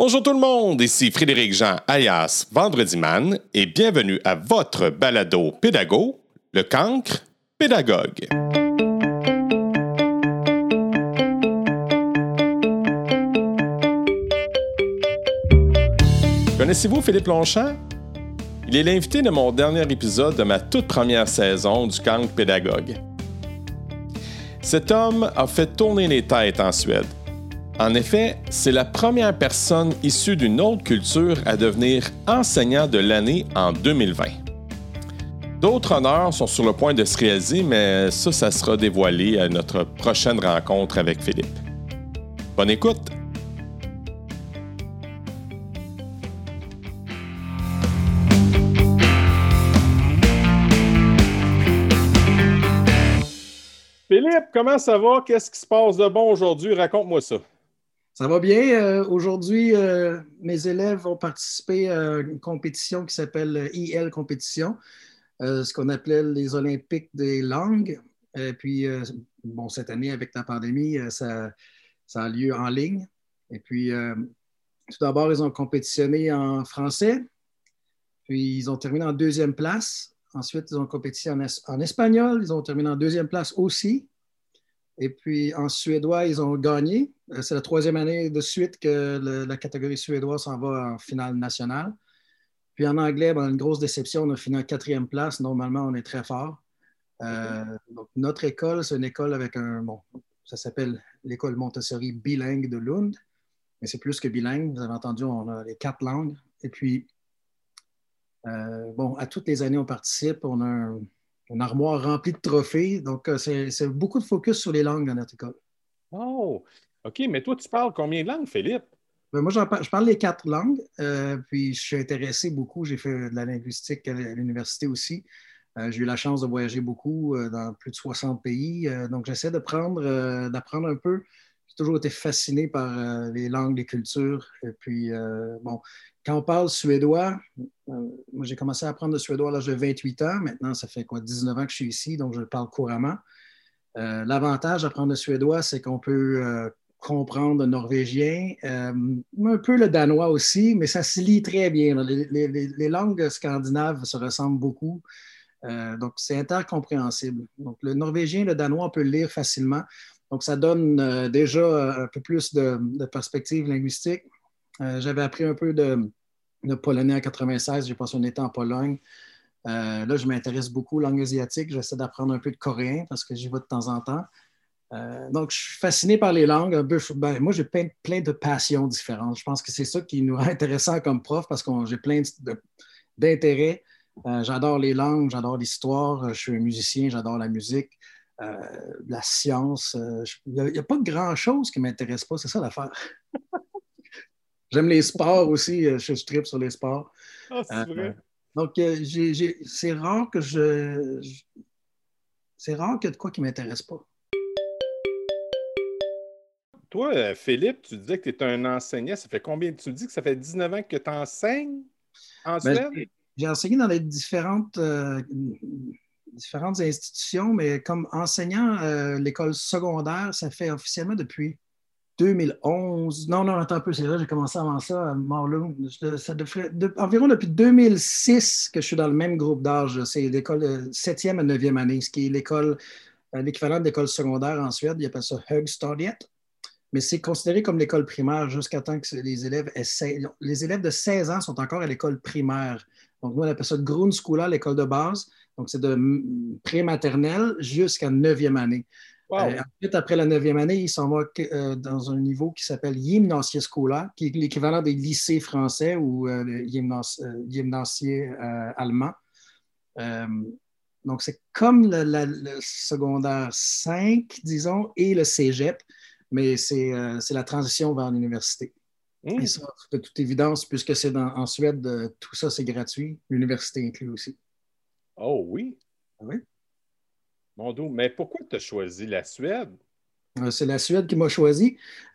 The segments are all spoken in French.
Bonjour tout le monde, ici Frédéric Jean alias Vendredi Man et bienvenue à votre balado pédago, le cancre pédagogue. Connaissez-vous Philippe Longchamp? Il est l'invité de mon dernier épisode de ma toute première saison du cancre pédagogue. Cet homme a fait tourner les têtes en Suède. En effet, c'est la première personne issue d'une autre culture à devenir enseignant de l'année en 2020. D'autres honneurs sont sur le point de se réaliser, mais ça, ça sera dévoilé à notre prochaine rencontre avec Philippe. Bonne écoute! Philippe, comment ça va? Qu'est-ce qui se passe de bon aujourd'hui? Raconte-moi ça. Ça va bien. Euh, aujourd'hui, euh, mes élèves vont participer à une compétition qui s'appelle IL Compétition, euh, ce qu'on appelait les Olympiques des langues. Et puis, bon, cette année, avec la pandémie, ça, ça, a lieu en ligne. Et puis, tout d'abord, ils ont compétitionné en français. Puis, ils ont terminé en deuxième place. Ensuite, ils ont compétitionné en espagnol. Ils ont terminé en deuxième place aussi. Et puis en suédois, ils ont gagné. Euh, c'est la troisième année de suite que la catégorie suédoise s'en va en finale nationale. Puis en anglais, ben, une grosse déception, on a fini en quatrième place. Normalement, on est très fort. Euh, donc, notre école, c'est une école avec un, bon, ça s'appelle l'école Montessori bilingue de Lund, mais c'est plus que bilingue. Vous avez entendu, on a les quatre langues. Et puis, euh, bon, à toutes les années, on participe. On a un, une armoire remplie de trophées. Donc, euh, c'est beaucoup de focus sur les langues dans notre école. Oh, OK. Mais toi, tu parles combien de langues, Philippe? Ben, moi, je parle les quatre langues. Euh, puis, je suis intéressé beaucoup. J'ai fait de la linguistique à l'université aussi. Euh, j'ai eu la chance de voyager beaucoup dans plus de 60 pays. donc, j'essaie d'apprendre d'apprendre un peu. J'ai toujours été fasciné par les langues, les cultures. Et puis, bon, quand on parle suédois, euh, moi j'ai commencé à apprendre le suédois à l'âge de 28 ans. Maintenant, ça fait quoi, 19 ans que je suis ici, donc je le parle couramment. Euh, l'avantage d'apprendre le suédois, c'est qu'on peut euh, comprendre le norvégien, un peu le danois aussi, mais ça se lit très bien. Les, langues scandinaves se ressemblent beaucoup. donc, c'est intercompréhensible. Donc, le norvégien, le danois, on peut le lire facilement. Donc, ça donne déjà un peu plus de, perspective linguistique. J'avais appris un peu de, polonais en 96. J'ai passé un été en Pologne. Euh, là, je m'intéresse beaucoup aux langues asiatiques. J'essaie d'apprendre un peu de coréen parce que j'y vais de temps en temps. Euh, donc, je suis fasciné par les langues. Ben, moi, j'ai plein, de passions différentes. Je pense que c'est ça qui nous rend intéressants comme prof parce que j'ai plein d'intérêts. Euh, j'adore les langues, j'adore l'histoire. Je suis un musicien, j'adore la musique, la science. Il n'y a, a, pas grand-chose qui ne m'intéresse pas. C'est ça l'affaire. J'aime les sports aussi. Euh, je, tripe sur les sports. Ah, c'est euh, vrai. donc, euh, c'est rare que je. c'est rare qu'il y ait de quoi qui ne m'intéresse pas. Toi, Philippe, tu disais que tu es un enseignant. Ça fait combien? Tu dis que ça fait 19 ans que tu enseignes en ben, J'ai enseigné dans les différentes, différentes institutions, mais comme enseignant, l'école secondaire, ça fait officiellement depuis 2011. Non, non, attends un peu, c'est vrai, j'ai commencé avant ça à. Ça devrait, environ depuis 2006 que je suis dans le même groupe d'âge. C'est l'école 7e à 9e année, ce qui est l'école, euh, l'équivalent d'école secondaire en Suède. Ils appellent ça Högstadiet. Mais c'est considéré comme l'école primaire jusqu'à temps que les élèves. Les élèves de 16 ans sont encore à l'école primaire. Donc, nous, on appelle ça Grundschule, l'école de base. Donc, c'est de pré-maternelle jusqu'à 9e année. Euh, ensuite, après la neuvième année, il s'en va euh, dans un niveau qui s'appelle Gymnasiescola, qui est l'équivalent des lycées français ou euh, gymnasier allemand. donc, c'est comme le, secondaire 5, disons, et le cégep, mais c'est la transition vers l'université. Mmh. Et ça, de toute évidence, puisque c'est en Suède, tout ça, c'est gratuit, l'université inclus aussi. Oh oui? Ah oui. Mon dos, mais pourquoi tu as choisi la Suède? Euh, c'est la Suède qui m'a choisi.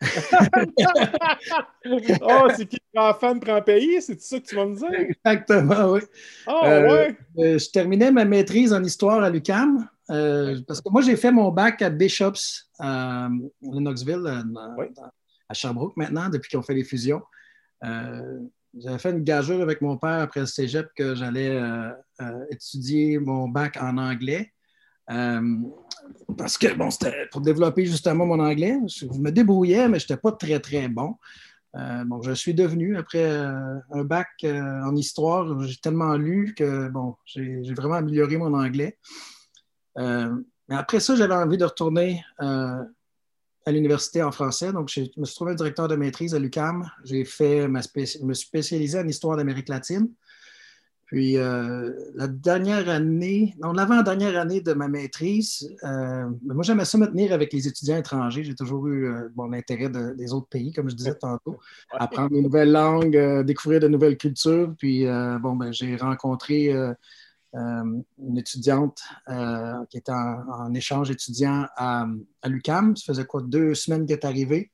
oh, c'est qui prend femme prend pays? C'est ça que tu vas me dire? Exactement, oui. Oh, ouais. Euh, je terminais ma maîtrise en histoire à l'UCAM. parce que moi, j'ai fait mon bac à Bishops, à Knoxville, à Sherbrooke maintenant, depuis qu'ils ont fait les fusions. j'avais fait une gageure avec mon père après le cégep que j'allais étudier mon bac en anglais. parce que, bon, c'était pour développer justement mon anglais. Je me débrouillais, mais je n'étais pas très, très bon. bon, je suis devenu, après un bac en histoire, j'ai tellement lu que, bon, j'ai vraiment amélioré mon anglais. mais après ça, j'avais envie de retourner à l'université en français. Donc, je me suis trouvé directeur de maîtrise à l'UCAM. J'ai fait ma me suis spécialisé en histoire d'Amérique latine. Puis, euh, la dernière année, non, l'avant-dernière année de ma maîtrise, euh, moi, j'aimais ça me tenir avec les étudiants étrangers. J'ai toujours eu euh, bon, des autres pays, comme je disais tantôt, apprendre de nouvelles langues, découvrir de nouvelles cultures. Puis, bon, ben, j'ai rencontré euh, une étudiante euh, qui était en, échange étudiant à, l'UCAM. Ça faisait quoi, deux semaines qu'elle est arrivée.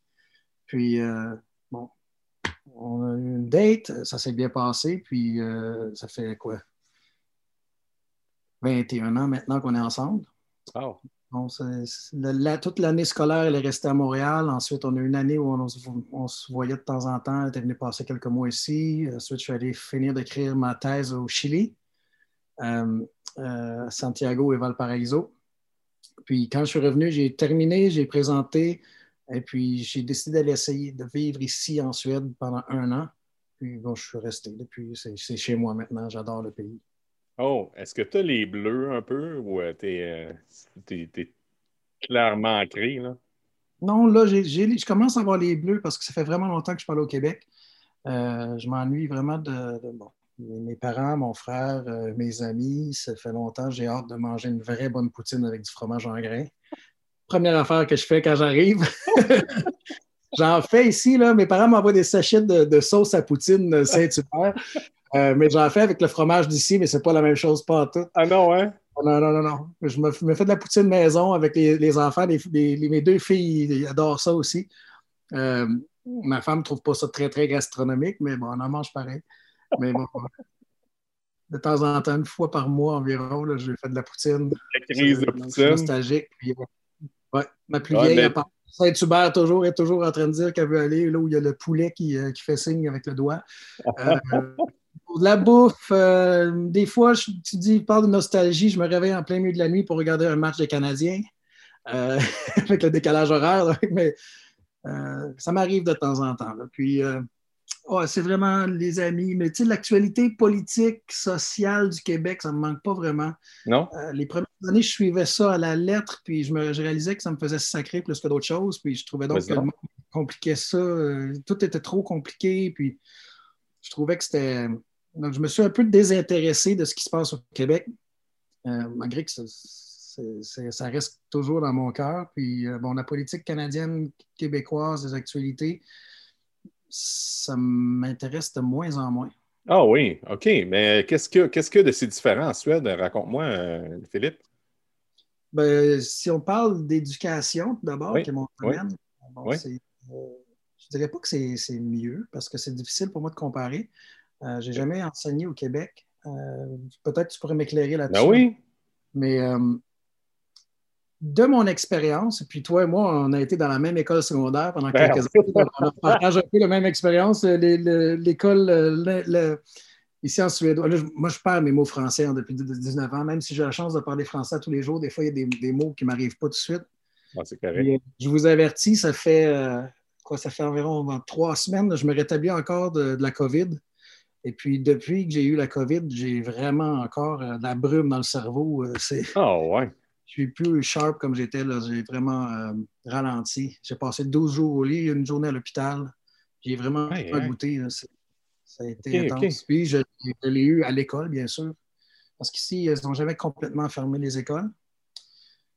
Puis, euh, bon, on a eu une date, ça s'est bien passé. Puis, ça fait quoi, 21 ans maintenant qu'on est ensemble. toute l'année scolaire, elle est restée à Montréal. Ensuite, on a eu une année où on, se voyait de temps en temps. Elle était venue passer quelques mois ici. Ensuite, je suis allé finir d'écrire ma thèse au Chili. Euh, euh, Santiago et Valparaiso. Puis quand je suis revenu, j'ai terminé, j'ai présenté, et puis j'ai décidé d'aller essayer de vivre ici en Suède pendant un an. Puis bon, je suis resté. Depuis, c'est chez moi maintenant. J'adore le pays. Oh, est-ce que tu as les bleus un peu ou tu es, clairement ancré? Là? Non, là, je commence à avoir les bleus parce que ça fait vraiment longtemps que je parle au Québec. Euh, je m'ennuie vraiment de, de, bon, mes parents, mon frère, euh, mes amis, ça fait longtemps, j'ai hâte de manger une vraie bonne poutine avec du fromage en grain. Première affaire que je fais quand j'arrive. j'en fais ici, là. Mes parents m'envoient des sachets de, sauce à poutine Saint-Hubert. Euh, mais j'en fais avec le fromage d'ici, mais c'est pas la même chose, pas tout. Ah non, hein? Non, non, non, non. Je me, fais de la poutine maison avec les, enfants. mes deux filles adorent ça aussi. Euh, ma femme ne trouve pas ça très, très gastronomique, mais bon, on en mange pareil. Mais bon, de temps en temps, une fois par mois environ, là, je fais de la poutine. La crise de poutine. nostalgique. ouais, ma plus vieille, mais... Saint-Hubert toujours, est toujours en train de dire qu'elle veut aller là où il y a le poulet qui, euh, qui fait signe avec le doigt. Euh, pour de la bouffe, euh, des fois, je, tu dis, parle de nostalgie, je me réveille en plein milieu de la nuit pour regarder un match des Canadiens avec le décalage horaire, mais ça m'arrive de temps en temps. Là. Puis, c'est vraiment les amis. Mais tu sais, l'actualité politique, sociale du Québec, ça ne me manque pas vraiment. Non? Euh, les premières années, je suivais ça à la lettre, puis je, me, réalisais que ça me faisait sacrer plus que d'autres choses. Puis je trouvais donc que le monde compliquait ça. Euh, tout était trop compliqué. Puis je trouvais que c'était. Donc, je me suis un peu désintéressé de ce qui se passe au Québec, euh, malgré que ça reste toujours dans mon cœur. Puis, bon, la politique canadienne, québécoise, les actualités, ça m'intéresse de moins en moins. Ah oui, OK. Mais qu'est-ce que, qu'est-ce que de ces différents en Suède? Raconte-moi, euh, Philippe. Ben, si on parle d'éducation, d'abord, qui est mon domaine, euh, je ne dirais pas que c'est, mieux parce que c'est difficile pour moi de comparer. Euh, je n'ai jamais enseigné au Québec. peut-être que tu pourrais m'éclairer là-dessus. Ben oui. Mais de mon expérience, puis toi et moi, on a été dans la même école secondaire pendant quelques années. On partage un peu la même expérience. L'école ici en Suède, moi, je parle mes mots français hein, depuis 19 ans, même si j'ai la chance de parler français tous les jours. Des fois, il y a des, mots qui ne m'arrivent pas tout de suite. Ah, c'est correct. Euh, je vous avertis, ça fait, euh, quoi, ça fait environ trois semaines, je me rétablis encore de, la COVID. Et puis, depuis que j'ai eu la COVID, j'ai vraiment encore euh, de la brume dans le cerveau. Ah, ouais suis plus sharp comme j'étais. J'ai vraiment euh, ralenti. J'ai passé 12 jours au lit, une journée à l'hôpital. J'ai vraiment pas goûté. Ça a été intense. Puis je, l'ai eu à l'école, bien sûr. Parce qu'ici, ils n'ont jamais complètement fermé les écoles.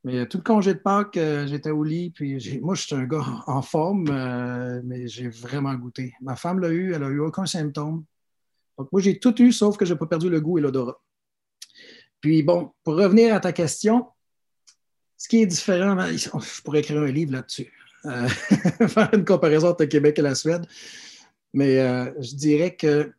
Mais tout le congé de Pâques, euh, j'étais au lit. Puis moi, je suis un gars en forme, euh, mais j'ai vraiment goûté. Ma femme l'a eu, elle n'a eu aucun symptôme. Donc moi, j'ai tout eu, sauf que je n'ai pas perdu le goût et l'odorat. Puis bon, pour revenir à ta question, ce qui est différent, ben, je pourrais écrire un livre là-dessus, euh, faire une comparaison entre le Québec et la Suède, mais euh, je dirais que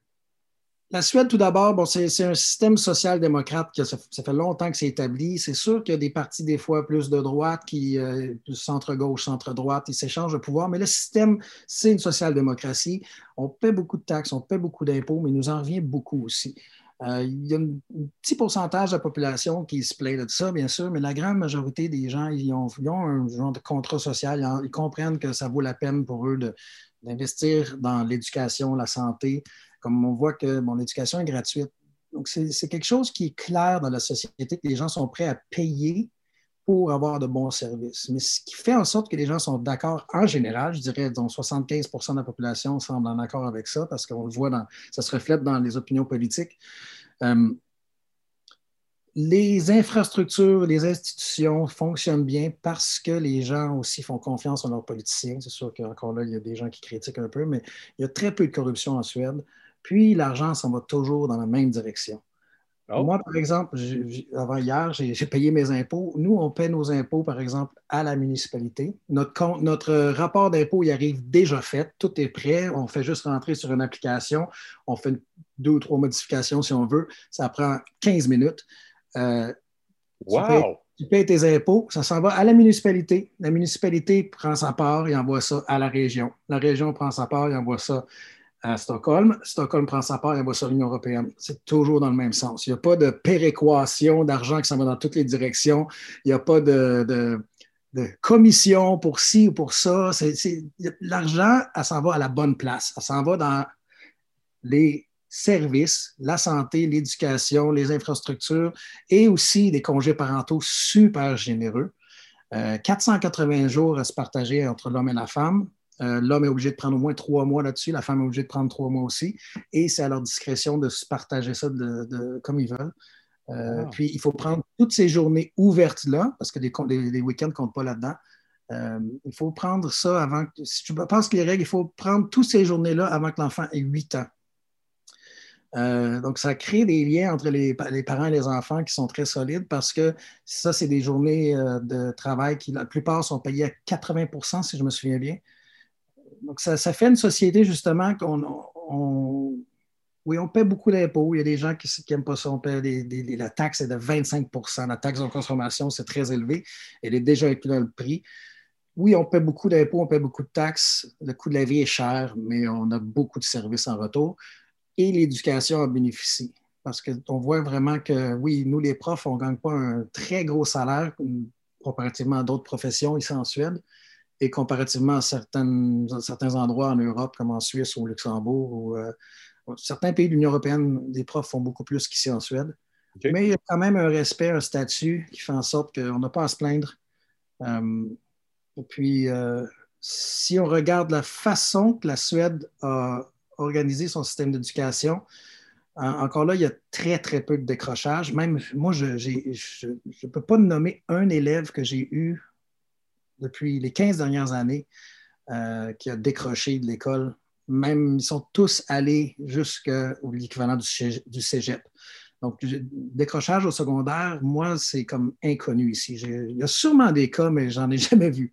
La Suède, tout d'abord, bon, c'est un système social-démocrate ça, fait longtemps que c'est établi. C'est sûr qu'il y a des partis, des fois, plus de droite, qui, euh, centre-gauche, centre-droite, ils s'échangent le pouvoir. Mais le système, c'est une social-démocratie. On paie beaucoup de taxes, on paie beaucoup d'impôts, mais il nous en revient beaucoup aussi. Euh, il y a un, petit pourcentage de la population qui se plaint de ça, bien sûr, mais la grande majorité des gens, ils ont, un genre de contrat social. Ils, comprennent que ça vaut la peine pour eux d'investir dans l'éducation, la santé, comme on voit que mon éducation est gratuite. Donc, c'est quelque chose qui est clair dans la société, que les gens sont prêts à payer pour avoir de bons services. Mais ce qui fait en sorte que les gens sont d'accord en général, je dirais, dont 75% de la population semble en accord avec ça, parce qu'on le voit, dans, ça se reflète dans les opinions politiques. Euh, les infrastructures, les institutions fonctionnent bien parce que les gens aussi font confiance en leurs politiciens. C'est sûr qu'encore là, il y a des gens qui critiquent un peu, mais il y a très peu de corruption en Suède. Puis l'argent s'en va toujours dans la même direction. Oh. Moi, par exemple, avant hier, j'ai payé mes impôts. Nous, on paie nos impôts, par exemple, à la municipalité. Notre, notre rapport d'impôt, il arrive déjà fait. Tout est prêt. On fait juste rentrer sur une application. On fait deux ou trois modifications si on veut. Ça prend 15 minutes. Euh, wow! Tu payes, tes impôts, ça s'en va à la municipalité. La municipalité prend sa part et envoie ça à la région. La région prend sa part et envoie ça à Stockholm. Stockholm prend sa part et va sur l'Union européenne. C'est toujours dans le même sens. Il n'y a pas de péréquation d'argent qui s'en va dans toutes les directions. Il n'y a pas de, commission pour ci ou pour ça. L'argent, elle s'en va à la bonne place. Elle s'en va dans les services, la santé, l'éducation, les infrastructures et aussi des congés parentaux super généreux. 480 euh, jours à se partager entre l'homme et la femme. Euh, l'homme est obligé de prendre au moins trois mois là-dessus, la femme est obligée de prendre trois mois aussi, et c'est à leur discrétion de se partager ça comme ils veulent. Euh, ah. Puis il faut prendre toutes ces journées ouvertes-là, parce que les, week-ends ne comptent pas là-dedans. Euh, il faut prendre ça avant. Si tu penses que les règles, il faut prendre toutes ces journées-là avant que l'enfant ait huit ans. donc, ça crée des liens entre les, parents et les enfants qui sont très solides parce que ça, c'est des journées de travail qui, la plupart, sont payées à 80% si je me souviens bien. Donc, ça, fait une société, justement, qu'on oui, on paie beaucoup d'impôts. Il y a des gens qui n'aiment pas ça. On paie la taxe est de 25% La taxe de consommation, c'est très élevé. Elle est déjà inclue dans le prix. Oui, on paie beaucoup d'impôts, on paie beaucoup de taxes. Le coût de la vie est cher, mais on a beaucoup de services en retour. Et l'éducation en bénéficie. Parce qu'on voit vraiment que, oui, nous, les profs, on ne gagne pas un très gros salaire comparativement à d'autres professions ici en Suède et comparativement à certains endroits en Europe, comme en Suisse ou au Luxembourg, ou euh, certains pays de l'Union européenne, les profs font beaucoup plus qu'ici en Suède. Mais il y a quand même un respect, un statut qui fait en sorte qu'on n'a pas à se plaindre. Euh, et puis, euh, si on regarde la façon que la Suède a organisé son système d'éducation, encore là, il y a très, très peu de décrochage. Même moi, je ne peux pas nommer un élève que j'ai eu depuis les 15 dernières années euh, qui a décroché de l'école. Même, ils sont tous allés jusqu'au l'équivalent du, cégep. Donc, décrochage au secondaire, moi, c'est comme inconnu ici. Il y a sûrement des cas, mais j'en ai jamais vu.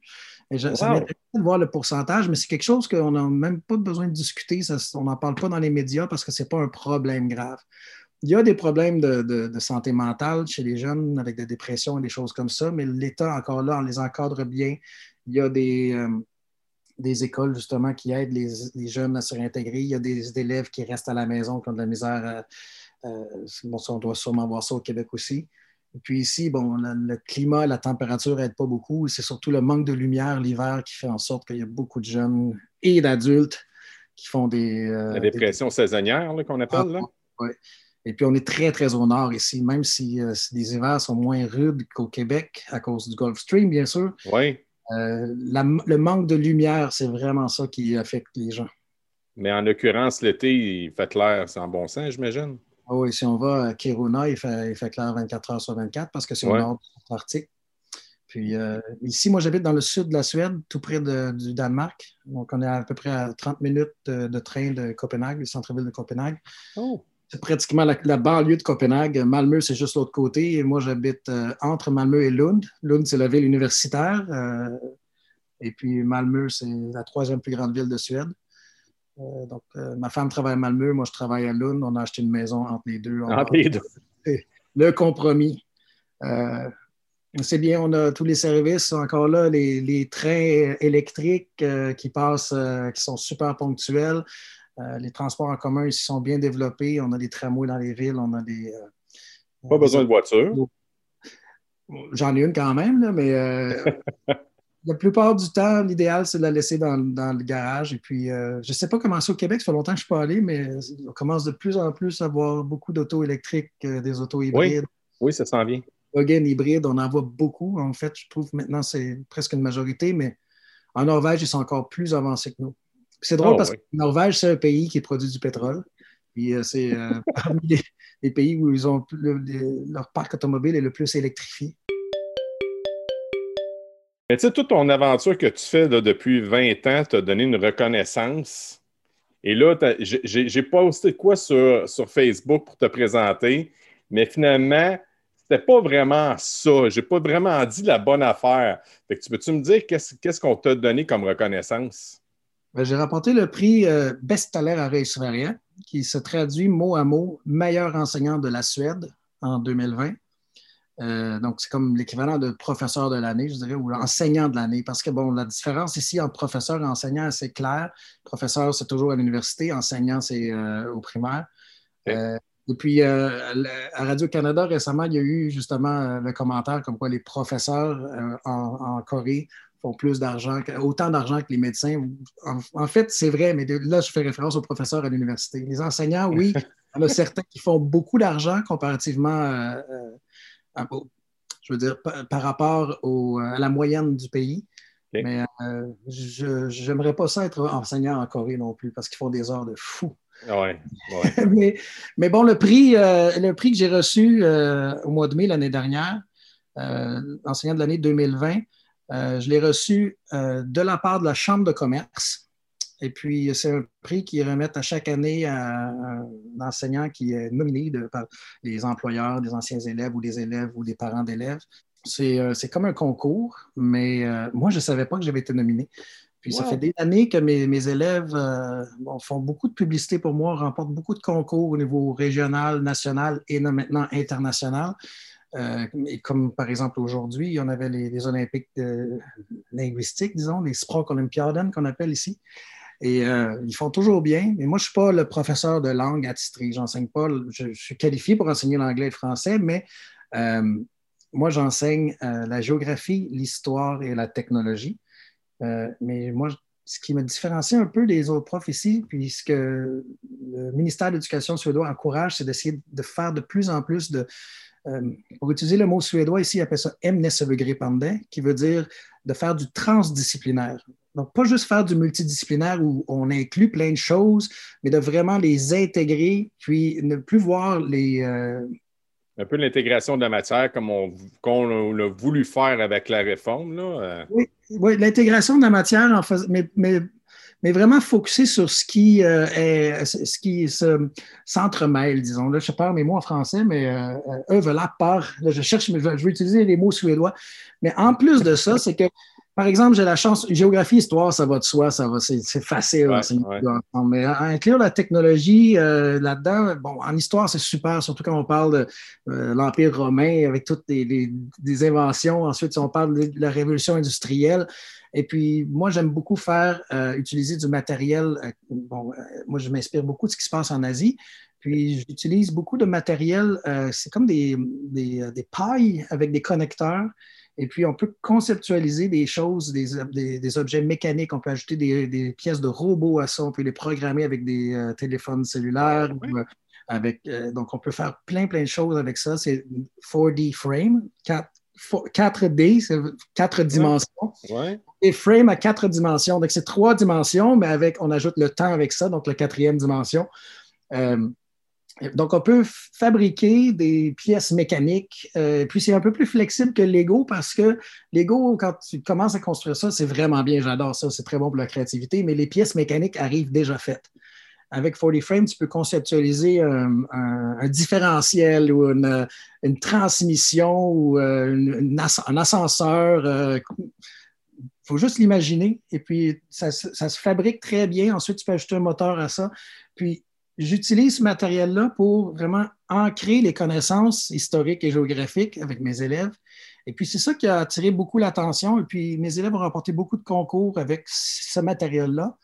Et Ça m'intéresse de voir le pourcentage, mais c'est quelque chose qu'on n'a même pas besoin de discuter. on n'en parle pas dans les médias parce que ce n'est pas un problème grave. Il y a des problèmes de, santé mentale chez les jeunes avec des dépressions et des choses comme ça, mais l'État, encore là, on les encadre bien. Il y a des, euh, des écoles, justement, qui aident les, jeunes à se réintégrer. Il y a des élèves qui restent à la maison qui ont de la misère. Euh, on doit sûrement voir ça au Québec aussi. Et puis ici, bon, le, climat, la température n'aide pas beaucoup. C'est surtout le manque de lumière l'hiver qui fait en sorte qu'il y a beaucoup de jeunes et d'adultes qui font des. Euh, la dépression saisonnière qu'on appelle, ah, là? Oui. Et puis, on est très, très au nord ici, même si, euh, les hivers sont moins rudes qu'au Québec à cause du Gulf Stream, bien sûr. Oui. Euh, le manque de lumière, c'est vraiment ça qui affecte les gens. Mais en l'occurrence, l'été, il fait clair, c'est en bon sens, j'imagine. Ah oui, si on va à Kiruna, il fait, clair 24 heures sur 24 parce que c'est au nord de l'Arctique. Puis euh, ici, moi, j'habite dans le sud de la Suède, tout près du Danemark. Donc, on est à peu près à 30 minutes de, train de Copenhague, le centre-ville de Copenhague. Oh pratiquement la, banlieue de Copenhague. Malmö, c'est juste l'autre côté. Et moi, j'habite euh, entre Malmö et Lund. Lund, c'est la ville universitaire. Euh, et puis Malmö, c'est la troisième plus grande ville de Suède. donc, ma femme travaille à Malmö, moi je travaille à Lund. On a acheté une maison entre les deux. Entre les deux. Le compromis. c'est bien, on a tous les services. Encore là, les, trains électriques qui passent, qui sont super ponctuels. Les transports en commun ils sont bien développés. On a des tramways dans les villes, on a des. Pas besoin de voiture. J'en ai une quand même, mais euh, la plupart du temps, l'idéal, c'est de la laisser dans, le garage. Et puis, euh, je ne sais pas comment c'est au Québec, ça fait longtemps que je ne suis pas allé, mais on commence de plus en plus à voir beaucoup d'autos électriques, euh, des autos hybrides. Oui, ça s'en vient. Plug-in hybride, on en voit beaucoup. En fait, je trouve maintenant c'est presque une majorité, mais en Norvège, ils sont encore plus avancés que nous. C'est drôle oh, parce que Norvège, c'est un pays qui produit du pétrole. Puis c'est parmi les, pays où ils ont leur parc automobile est le plus électrifié. Mais tu sais, toute ton aventure que tu fais depuis 20 ans t'a donné une reconnaissance. Et là, j'ai posté quoi sur, sur Facebook pour te présenter, mais finalement, c'était pas vraiment ça. J'ai pas vraiment dit la bonne affaire. Fait que tu peux-tu me dire qu'est-ce qu'on t'a donné comme reconnaissance? Ben, j'ai rapporté le prix euh, Bestalaire à Sverige, qui se traduit mot à mot meilleur enseignant de la Suède en 2020. Euh, donc, c'est comme l'équivalent de professeur de l'année, je dirais, ou enseignant de l'année. Parce que, bon, la différence ici entre professeur et enseignant, c'est clair. Professeur, c'est toujours à l'université. Enseignant, c'est euh, au primaire. Euh, et puis, à Radio-Canada, récemment, il y a eu justement le commentaire comme quoi les professeurs en, Corée font plus d'argent, autant d'argent que les médecins. En, fait, c'est vrai, mais là, je fais référence aux professeurs à l'université. Les enseignants, oui, il y en a certains qui font beaucoup d'argent comparativement ah, je veux dire, par, rapport à la moyenne du pays. Mais euh, je n'aimerais pas ça être enseignant en Corée non plus parce qu'ils font des heures de fou. Ouais, mais, bon, le prix, euh, le prix que j'ai reçu euh, au mois de mai l'année dernière, enseignant de l'année 2020, je l'ai reçu de la part de la Chambre de commerce et puis, c'est un prix qu'ils remettent à chaque année à un enseignant qui est nominé par les employeurs, des anciens élèves ou des élèves ou des parents d'élèves. C'est euh, comme un concours, mais euh, moi, je ne savais pas que j'avais été nominé. Puis ça fait des années que mes, élèves euh, font beaucoup de publicité pour moi, remportent beaucoup de concours au niveau régional, national et maintenant international. Et comme par exemple aujourd'hui, on avait les, Olympiques linguistiques, disons, les Olympiaden qu'on appelle ici. Et euh, ils font toujours bien. Mais moi, je ne suis pas le professeur de langue attitré. J'enseigne pas. Je, suis qualifié pour enseigner l'anglais et le français, mais euh, moi, j'enseigne euh, la géographie, l'histoire et la technologie. mais moi, ce qui me différencie un peu des autres profs ici, puisque le ministère de l'Éducation suédois encourage, c'est d'essayer de faire de plus en plus de. pour utiliser le mot suédois ici, il appelle ça emnesövergripande, qui veut dire de faire du transdisciplinaire. Donc, pas juste faire du multidisciplinaire où on inclut plein de choses, mais de vraiment les intégrer, puis ne plus voir les. Euh, Un peu l'intégration de la matière comme on, a voulu faire avec la réforme. Là. Euh. Oui, l'intégration de la matière, en mais, mais, mais, vraiment focusé sur ce qui, euh, est, ce qui s'entremêle, disons. Là, je parle mes mots en français, mais eux la part. je cherche, mais je vais utiliser les mots suédois. Mais en plus de ça, c'est que par exemple, j'ai la chance, géographie, histoire, ça va de soi, ça va, c'est, facile. Mais inclure la technologie euh, là-dedans, bon, en histoire, c'est super, surtout quand on parle de euh, l'Empire romain avec toutes les, inventions. Ensuite, on parle de la révolution industrielle. Et puis, moi, j'aime beaucoup faire, euh, utiliser du matériel. bon, moi, je m'inspire beaucoup de ce qui se passe en Asie. Puis, j'utilise beaucoup de matériel. c'est comme des, des pailles avec des connecteurs. Et puis, on peut conceptualiser des choses, des, objets mécaniques. On peut ajouter des, pièces de robots à ça. On peut les programmer avec des euh, téléphones cellulaires. Euh, avec, euh, donc, on peut faire plein, plein de choses avec ça. C'est 4D frame, 4, d c'est 4 dimensions. Et frame à 4 dimensions. Donc, c'est 3 dimensions, mais avec, on ajoute le temps avec ça, donc la quatrième dimension. Donc, on peut fabriquer des pièces mécaniques. Euh, puis, c'est un peu plus flexible que Lego parce que Lego, quand tu commences à construire ça, c'est vraiment bien. J'adore ça. C'est très bon pour la créativité. Mais les pièces mécaniques arrivent déjà faites. Avec 40 Frames, tu peux conceptualiser un, différentiel ou une, transmission ou euh, un ascenseur. faut juste l'imaginer. Et puis, ça, ça, se fabrique très bien. Ensuite, tu peux ajouter un moteur à ça. Puis, j'utilise ce matériel-là pour vraiment ancrer les connaissances historiques et géographiques avec mes élèves. Et puis, c'est ça qui a attiré beaucoup l'attention. Et puis, mes élèves ont remporté beaucoup de concours avec ce matériel-là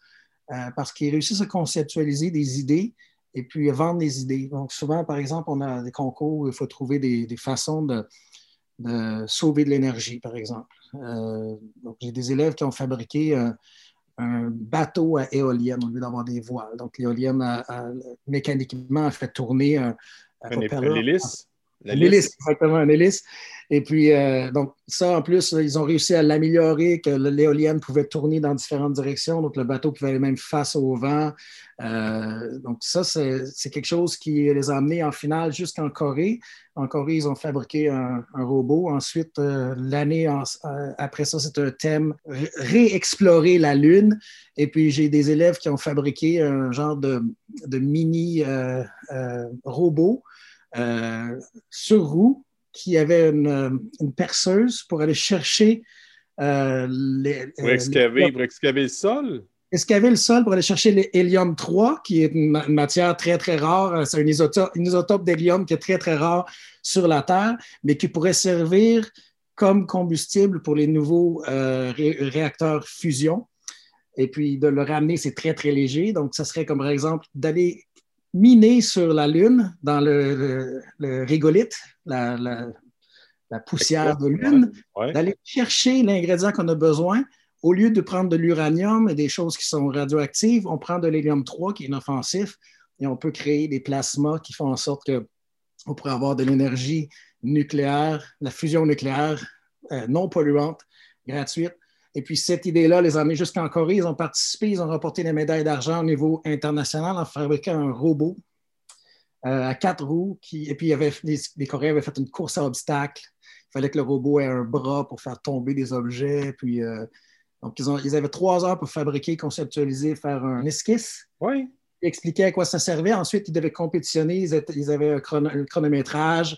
euh, parce qu'ils réussissent à conceptualiser des idées et puis vendre des idées. Donc, souvent, par exemple, on a des concours où il faut trouver des, façons de, sauver de l'énergie, par exemple. Euh, donc, j'ai des élèves qui ont fabriqué un, bateau à éolienne au lieu d'avoir des voiles. Donc, l'éolienne, mécaniquement, a fait tourner un, un, un hélice? L'hélice, exactement, un hélice. Et puis, euh, donc, ça, en plus, ils ont réussi à l'améliorer, que l'éolienne pouvait tourner dans différentes directions, donc le bateau pouvait aller même face au vent. Euh, donc, ça, c'est quelque chose qui les a amenés en finale jusqu'en Corée. En Corée, ils ont fabriqué un, robot. Ensuite, euh, l'année après ça, c'est un thème réexplorer la Lune. Et puis, j'ai des élèves qui ont fabriqué un genre de, de mini robot sur roue qui avait une, perceuse pour aller chercher euh, les, pour, excaver, pour excaver le sol? Excaver le sol pour aller chercher l'hélium 3, qui est une, matière très, très rare. C'est un isotope, d'hélium qui est très, très rare sur la Terre, mais qui pourrait servir comme combustible pour les nouveaux euh, réacteurs fusion. Et puis de le ramener, c'est très, très léger. Donc, ça serait comme par exemple d'aller miner sur la Lune, dans le, rigolite, la, poussière de Lune, d'aller chercher l'ingrédient qu'on a besoin. Au lieu de prendre de l'uranium et des choses qui sont radioactives, on prend de l'hélium 3 qui est inoffensif et on peut créer des plasmas qui font en sorte qu'on pourrait avoir de l'énergie nucléaire, la fusion nucléaire euh, non polluante, gratuite, et puis, cette idée-là les a amenés jusqu'en Corée. Ils ont participé, ils ont remporté des médailles d'argent au niveau international en fabriquant un robot euh, à quatre roues. Qui, et puis, il y avait, les, Coréens avaient fait une course à obstacles. Il fallait que le robot ait un bras pour faire tomber des objets. Puis, euh, donc, ils, ont, ils, avaient trois heures pour fabriquer, conceptualiser, faire un esquisse. Oui. Expliquer à quoi ça servait. Ensuite, ils devaient compétitionner. Ils, avaient un, chronométrage.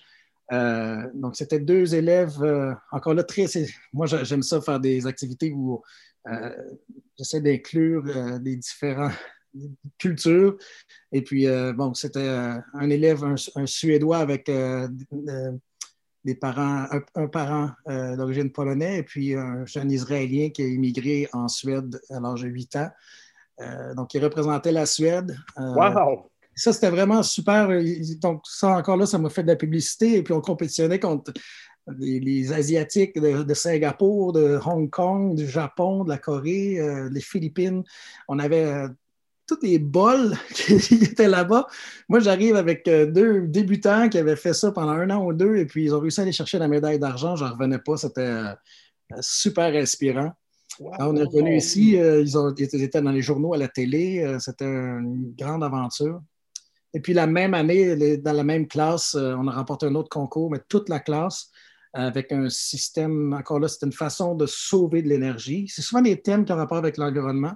Euh, donc, c'était deux élèves, euh, encore là, très. Moi, j'aime ça faire des activités où euh, j'essaie d'inclure des différentes cultures. Et puis, bon, c'était un élève, un, Suédois avec des parents, un, parent d'origine polonaise et puis un jeune Israélien qui a immigré en Suède à l'âge de 8 ans. donc, il représentait la Suède. wow! Ça, c'était vraiment super. Donc, ça, encore là, ça m'a fait de la publicité. Et puis, on compétitionnait contre les, Asiatiques de, Singapour, de Hong Kong, du Japon, de la Corée, euh, les Philippines. On avait euh, tous les bols qui étaient là-bas. Moi, j'arrive avec euh, deux débutants qui avaient fait ça pendant un an ou deux, et puis ils ont réussi à aller chercher la médaille d'argent. Je n'en revenais pas. C'était super inspirant. on est revenu ici, ils, ont, ils, étaient dans les journaux, à la télé. C'était une grande aventure. Et puis la même année, dans la même classe, euh, on a remporté un autre concours, mais toute la classe avec un système, encore là, c'est une façon de sauver de l'énergie. C'est souvent des thèmes qui ont rapport avec l'environnement.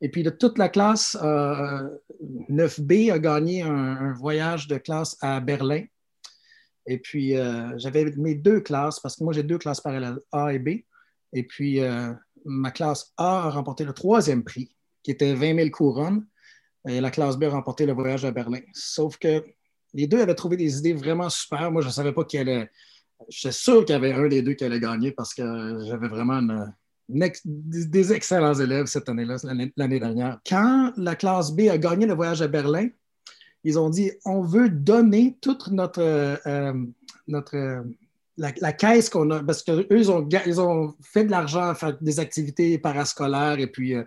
Et puis de toute la classe, 9B euh, a gagné un, voyage de classe à Berlin. Et puis euh, j'avais mes deux classes, parce que moi j'ai deux classes parallèles, A et B. Et puis ma classe A a remporté le troisième prix, qui était 20 000 couronnes. Et la classe B a remporté le voyage à Berlin. Sauf que les deux avaient trouvé des idées vraiment super. Moi, je ne savais pas qui allait. J'étais sûr qu'il y avait un des deux qui allait gagner parce que j'avais vraiment des excellents élèves cette année-là, l'année dernière. Quand la classe B a gagné le voyage à Berlin, ils ont dit on veut donner toute notre, euh, notre la, caisse qu'on a, parce qu'eux, ils ont, ils ont fait de l'argent à faire des activités parascolaires et puis euh,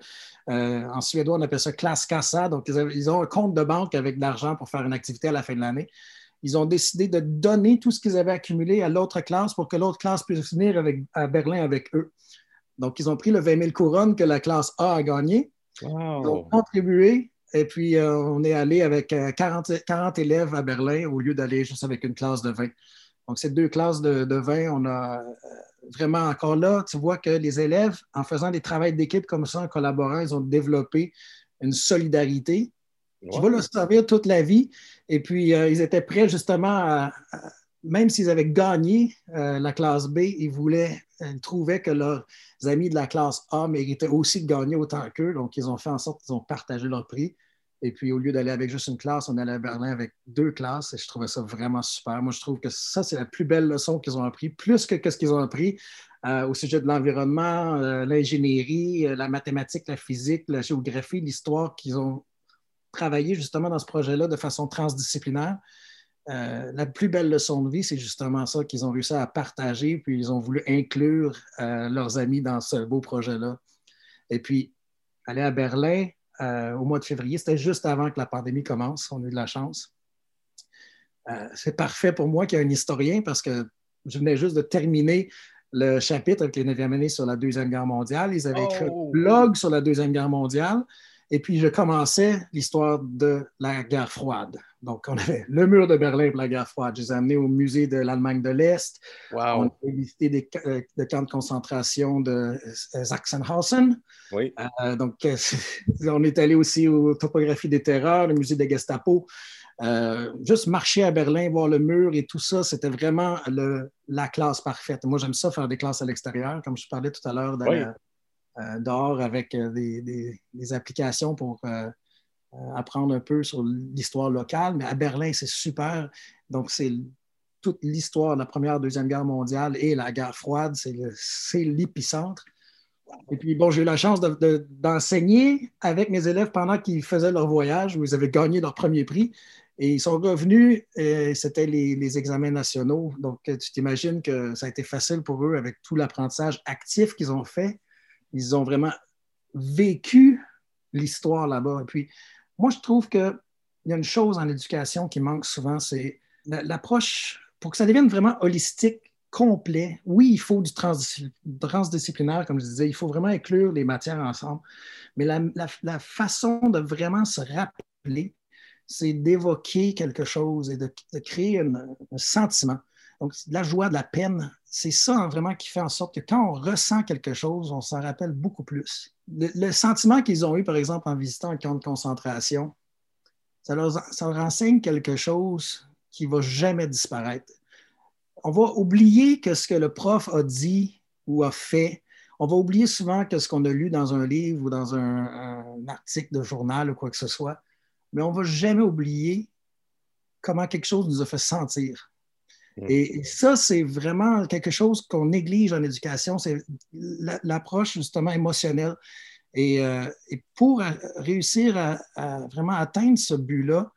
euh, en suédois, on appelle ça classe cassa. Donc, ils, ont un compte de banque avec de l'argent pour faire une activité à la fin de l'année. Ils ont décidé de donner tout ce qu'ils avaient accumulé à l'autre classe pour que l'autre classe puisse venir avec, à Berlin avec eux. Donc, ils ont pris le 20 000 couronnes que la classe A a gagné. Ils ont contribué et puis, euh, on est allé avec 40, 40, élèves à Berlin au lieu d'aller juste avec une classe de 20. Donc, ces deux classes de, de 20, on a euh, vraiment encore là, tu vois que les élèves, en faisant des travaux d'équipe comme ça, en collaborant, ils ont développé une solidarité qui va leur servir toute la vie. Et puis, euh, ils étaient prêts justement à, même s'ils avaient gagné euh, la classe B, ils voulaient, ils trouvaient que leurs amis de la classe A méritaient aussi de gagner autant qu'eux. Donc, ils ont fait en sorte qu'ils ont partagé leur prix. Et puis, au lieu d'aller avec juste une classe, on allait à Berlin avec deux classes et je trouvais ça vraiment super. Moi, je trouve que ça, c'est la plus belle leçon qu'ils ont appris, plus que, ce qu'ils ont appris euh, au sujet de l'environnement, euh, l'ingénierie, la mathématique, la physique, la géographie, l'histoire qu'ils ont travaillé justement dans ce projet-là de façon transdisciplinaire. Euh, la plus belle leçon de vie, c'est justement ça qu'ils ont réussi à partager, puis ils ont voulu inclure euh, leurs amis dans ce beau projet-là. Et puis, aller à Berlin euh, au mois de février, c'était juste avant que la pandémie commence. On a eu de la chance. c'est parfait pour moi qu'il y ait un historien parce que je venais juste de terminer le chapitre avec les 9e années sur la Deuxième Guerre mondiale. Ils avaient écrit un oh! blog sur la Deuxième Guerre mondiale. Et puis, je commençais l'histoire de la guerre froide. Donc, on avait le mur de Berlin pour la guerre froide. Je les ai amenés au musée de l'Allemagne de l'Est. On a visité des, euh, camps de concentration de euh, Sachsenhausen. Oui. Euh, donc, on est allé aussi aux topographies des terreurs, le musée de Gestapo. juste marcher à Berlin, voir le mur et tout ça, c'était vraiment la classe parfaite. Moi, j'aime ça faire des classes à l'extérieur, comme je parlais tout à l'heure euh, dehors avec des, applications pour apprendre un peu sur l'histoire locale. Mais à Berlin, c'est super. Donc, c'est toute l'histoire de la Première, Deuxième Guerre mondiale et la guerre froide, c'est l'épicentre. Et puis, bon, j'ai eu la chance d'enseigner avec mes élèves pendant qu'ils faisaient leur voyage, où ils avaient gagné leur premier prix. Et ils sont revenus, et c'était les, les, examens nationaux. Donc, tu t'imagines que ça a été facile pour eux avec tout l'apprentissage actif qu'ils ont fait ils ont vraiment vécu l'histoire là-bas. Et puis, moi, je trouve qu'il y a une chose en éducation qui manque souvent, c'est l'approche, pour que ça devienne vraiment holistique, complet. Oui, il faut du transdisciplinaire, comme je disais, il faut vraiment inclure les matières ensemble, mais la, façon de vraiment se rappeler, c'est d'évoquer quelque chose et de, créer un sentiment. Donc, de la joie, de la peine, c'est ça hein, vraiment qui fait en sorte que quand on ressent quelque chose, on s'en rappelle beaucoup plus. Le, sentiment qu'ils ont eu, par exemple, en visitant un camp de concentration, ça leur, ça enseigne quelque chose qui ne va jamais disparaître. On va oublier que ce que le prof a dit ou a fait. On va oublier souvent que ce qu'on a lu dans un livre ou dans un, un article de journal ou quoi que ce soit, mais on ne va jamais oublier comment quelque chose nous a fait sentir. Et ça, c'est vraiment quelque chose qu'on néglige en éducation, c'est l'approche justement émotionnelle. Euh, et, pour réussir à, vraiment atteindre ce but-là,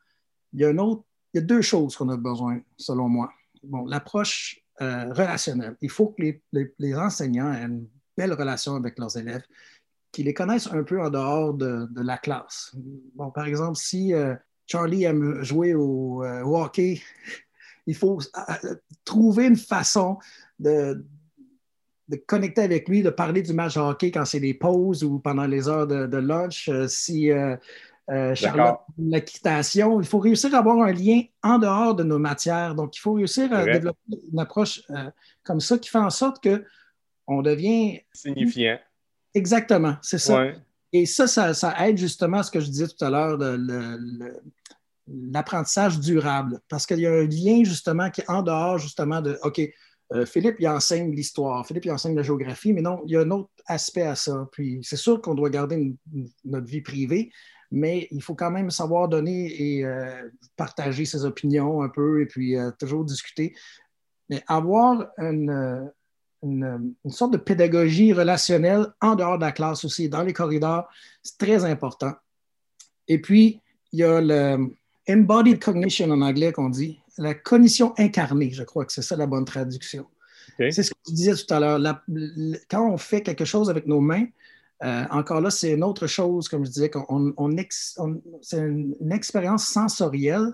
il y a, autre, il y a deux choses qu'on a besoin, selon moi. Bon, l'approche euh, relationnelle. Il faut que les, enseignants aient une belle relation avec leurs élèves, qu'ils les connaissent un peu en dehors de, la classe. Bon, par exemple, si euh, Charlie aime jouer au hockey il faut euh, trouver une façon de, connecter avec lui, de parler du match de hockey quand c'est des pauses ou pendant les heures de, lunch. Euh, si euh, Charlotte l'équitation, il faut réussir à avoir un lien en dehors de nos matières. Donc, il faut réussir à développer une approche comme ça qui fait en sorte qu'on devient. Signifiant. Exactement, c'est ça. Et ça, ça, aide justement à ce que je disais tout à l'heure, le, l'apprentissage durable, parce qu'il y a un lien justement qui est en dehors justement de, OK, euh, Philippe, il enseigne l'histoire, Philippe, il enseigne la géographie, mais non, il y a un autre aspect à ça. Puis c'est sûr qu'on doit garder notre vie privée, mais il faut quand même savoir donner et euh, partager ses opinions un peu et puis euh, toujours discuter. Mais avoir une, une, sorte de pédagogie relationnelle en dehors de la classe aussi, dans les corridors, c'est très important. Et puis, il y a le, embodied cognition en anglais qu'on dit, la cognition incarnée, je crois que c'est ça la bonne traduction. C'est ce que tu disais tout à l'heure. Quand on fait quelque chose avec nos mains, euh, encore là, c'est une autre chose, comme je disais, qu'on, c'est une, expérience sensorielle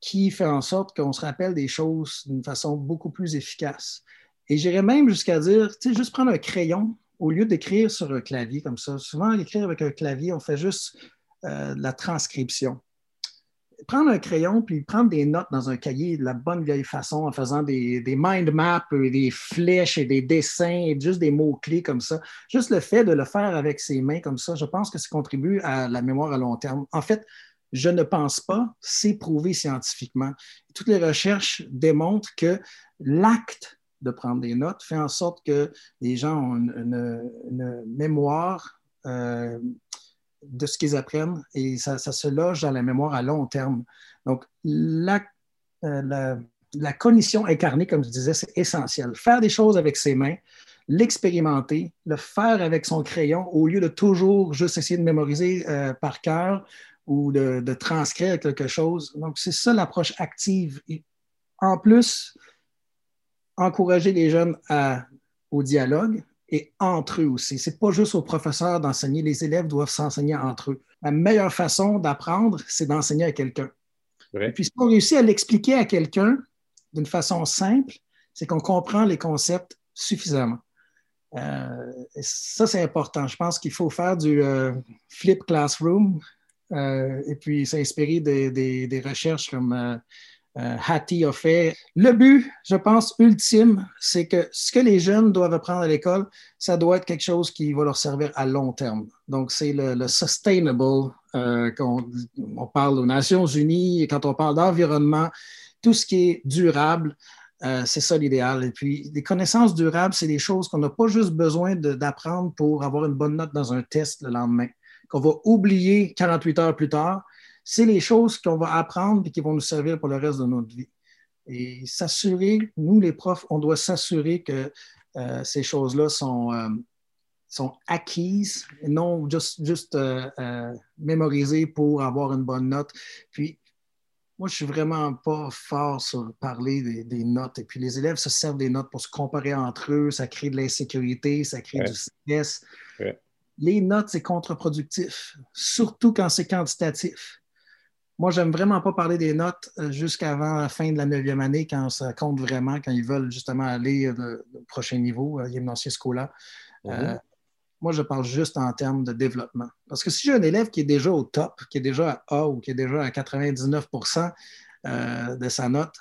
qui fait en sorte qu'on se rappelle des choses d'une façon beaucoup plus efficace. Et j'irais même jusqu'à dire, tu sais, juste prendre un crayon au lieu d'écrire sur un clavier comme ça. Souvent, écrire avec un clavier, on fait juste euh, la transcription prendre un crayon puis prendre des notes dans un cahier de la bonne vieille façon en faisant des, mind maps, des flèches et des dessins et juste des mots-clés comme ça. Juste le fait de le faire avec ses mains comme ça, je pense que ça contribue à la mémoire à long terme. En fait, je ne pense pas, c'est prouvé scientifiquement. Toutes les recherches démontrent que l'acte de prendre des notes fait en sorte que les gens ont une, mémoire euh, de ce qu'ils apprennent et ça, se loge dans la mémoire à long terme. Donc, la, euh, la, la cognition incarnée, comme je disais, c'est essentiel. Faire des choses avec ses mains, l'expérimenter, le faire avec son crayon au lieu de toujours juste essayer de mémoriser euh, par cœur ou de, transcrire quelque chose. Donc, c'est ça l'approche active. en plus, encourager les jeunes au dialogue et entre eux aussi. Ce n'est pas juste aux professeurs d'enseigner, les élèves doivent s'enseigner entre eux. La meilleure façon d'apprendre, c'est d'enseigner à quelqu'un. Puis, si on réussit à l'expliquer à quelqu'un d'une façon simple, c'est qu'on comprend les concepts suffisamment. Euh, ça, c'est important. Je pense qu'il faut faire du euh, flip classroom euh, et puis s'inspirer des, recherches comme Hattie a fait. Le but, je pense, ultime, c'est que ce que les jeunes doivent apprendre à l'école, ça doit être quelque chose qui va leur servir à long terme. Donc, c'est le, sustainable. quand on, parle aux Nations Unies, quand on parle d'environnement, tout ce qui est durable, euh, c'est ça l'idéal. Et puis, les connaissances durables, c'est des choses qu'on n'a pas juste besoin d'apprendre pour avoir une bonne note dans un test le lendemain, qu'on va oublier 48 heures plus tard. C'est les choses qu'on va apprendre et qui vont nous servir pour le reste de notre vie. Et s'assurer, nous les profs, on doit s'assurer que euh, ces choses-là sont, euh, sont acquises et non juste, juste mémorisées pour avoir une bonne note. Puis, moi, je suis vraiment pas fort sur parler des, notes. Et puis, les élèves se servent des notes pour se comparer entre eux. Ça crée de l'insécurité, ça crée du stress. Les notes, c'est contre-productif, surtout quand c'est quantitatif. Moi, j'aime vraiment pas parler des notes euh, jusqu'avant la fin de la neuvième année, quand ça compte vraiment, quand ils veulent justement aller au prochain niveau, euh, gymnasium scolaire. Mm moi, je parle juste en termes de développement. Parce que si j'ai un élève qui est déjà au top, qui est déjà à A ou qui est déjà à 99% euh, de sa note,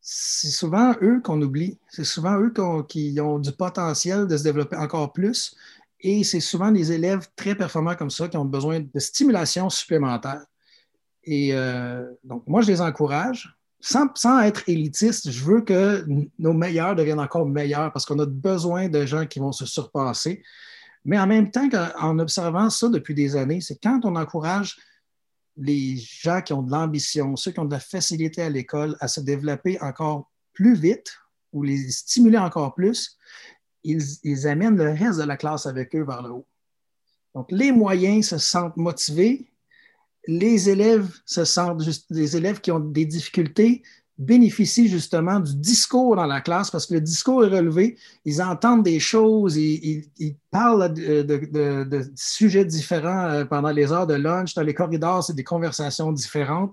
c'est souvent eux qu'on oublie. C'est souvent eux qui ont du potentiel de se développer encore plus. Et c'est souvent des élèves très performants comme ça qui ont besoin de stimulation supplémentaire. Et euh, donc, moi, je les encourage. Sans, sans, être élitiste, je veux que nos meilleurs deviennent encore meilleurs parce qu'on a besoin de gens qui vont se surpasser. Mais en même temps, en observant ça depuis des années, c'est quand on encourage les gens qui ont de l'ambition, ceux qui ont de la facilité à l'école à se développer encore plus vite ou les stimuler encore plus, ils, amènent le reste de la classe avec eux vers le haut. Donc, les moyens se sentent motivés, les élèves se sentent les élèves qui ont des difficultés bénéficient justement du discours dans la classe parce que le discours est relevé, ils entendent des choses, ils, parlent de, sujets différents euh, pendant les heures de lunch, dans les corridors, c'est des conversations différentes.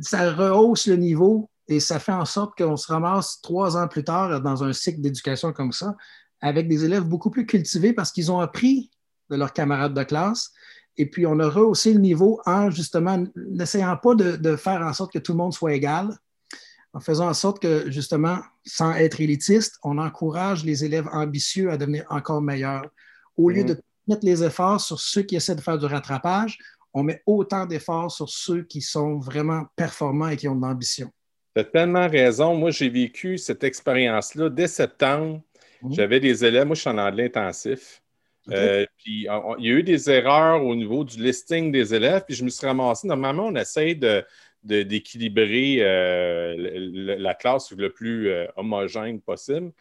Ça rehausse le niveau et ça fait en sorte qu'on se ramasse trois ans plus tard dans un cycle d'éducation comme ça avec des élèves beaucoup plus cultivés parce qu'ils ont appris de leurs camarades de classe. Et puis, on a rehaussé le niveau en justement n'essayant pas de, faire en sorte que tout le monde soit égal, en faisant en sorte que, justement, sans être élitiste, on encourage les élèves ambitieux à devenir encore meilleurs. Au lieu mm. de mettre les efforts sur ceux qui essaient de faire du rattrapage, on met autant d'efforts sur ceux qui sont vraiment performants et qui ont de l'ambition. Tu as tellement raison. Moi, j'ai vécu cette expérience-là. Dès septembre, mm. j'avais des élèves, moi, je suis en anglais intensif. Euh, puis, il y a eu des erreurs au niveau du listing des élèves, puis je me suis ramassé. Normalement, on essaie de, d'équilibrer euh, la classe le plus euh, homogène possible.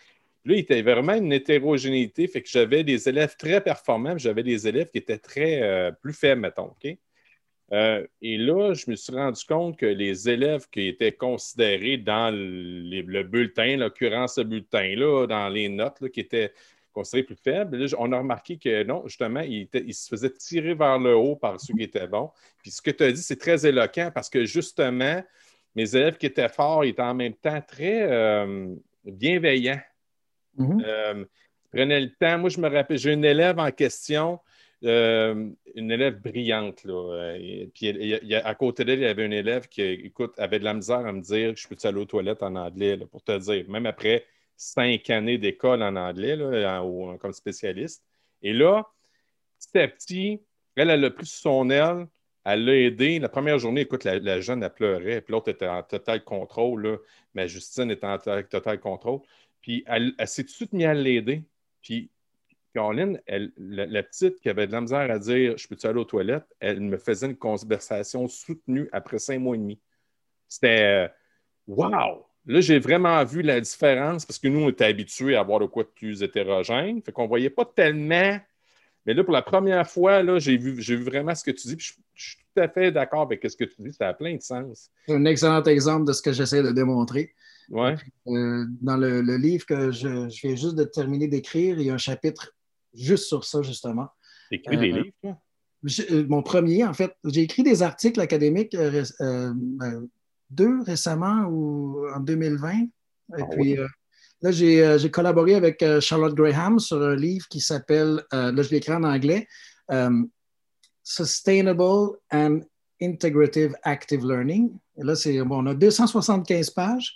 Là, il était vraiment une hétérogénéité, fait que j'avais des élèves très performants, j'avais des élèves qui étaient très plus faibles, mettons. Et là, je me suis rendu compte que les élèves qui étaient considérés dans le bulletin, l'occurrence ce bulletin-là, dans les notes, qui étaient considéré plus faible. on a remarqué que non, justement, il, se faisait tirer vers le haut par ceux qui étaient bons. Puis ce que tu as dit, c'est très éloquent parce que justement, mes élèves qui étaient forts étaient en même temps très euh, bienveillants. Euh, ils prenaient le temps. Moi, je me rappelle, j'ai une élève en question, euh, une élève brillante. Là, puis à côté d'elle, il y avait une élève qui, écoute, avait de la misère à me dire Je peux-tu aller aux toilettes en anglais pour te dire, même après cinq années d'école en anglais comme spécialiste. Et là, petit à petit, elle, elle a pris son aile, Elle l'a aidé. La première journée, écoute, la, jeune, elle pleurait. Puis l'autre était en total contrôle. Mais Justine était en total contrôle. Puis elle, s'est tout de suite à l'aider. Puis Caroline, la, petite qui avait de la misère à dire Je peux-tu aller aux toilettes elle me faisait une conversation soutenue après cinq mois et demi. C'était Wow! Là, j'ai vraiment vu la différence parce que nous, on était habitués à avoir de quoi de plus hétérogène. Fait qu'on ne voyait pas tellement. Mais là, pour la première fois, là, j'ai vu, vu vraiment ce que tu dis. je, suis tout à fait d'accord avec ce que tu dis. Ça a plein de sens. C'est un excellent exemple de ce que j'essaie de démontrer. Ouais. Euh, dans le, livre que je, viens juste de terminer d'écrire, il y a un chapitre juste sur ça, justement. Écris des euh, livres, toi? Euh, mon premier, en fait, j'ai écrit des articles académiques ben, deux récemment ou en 2020. Et ah puis là, j'ai collaboré avec Charlotte Graham sur un livre qui s'appelle, là, je l'écris en anglais, Sustainable and Integrative Active Learning. Et là, c'est bon, on a 275 pages.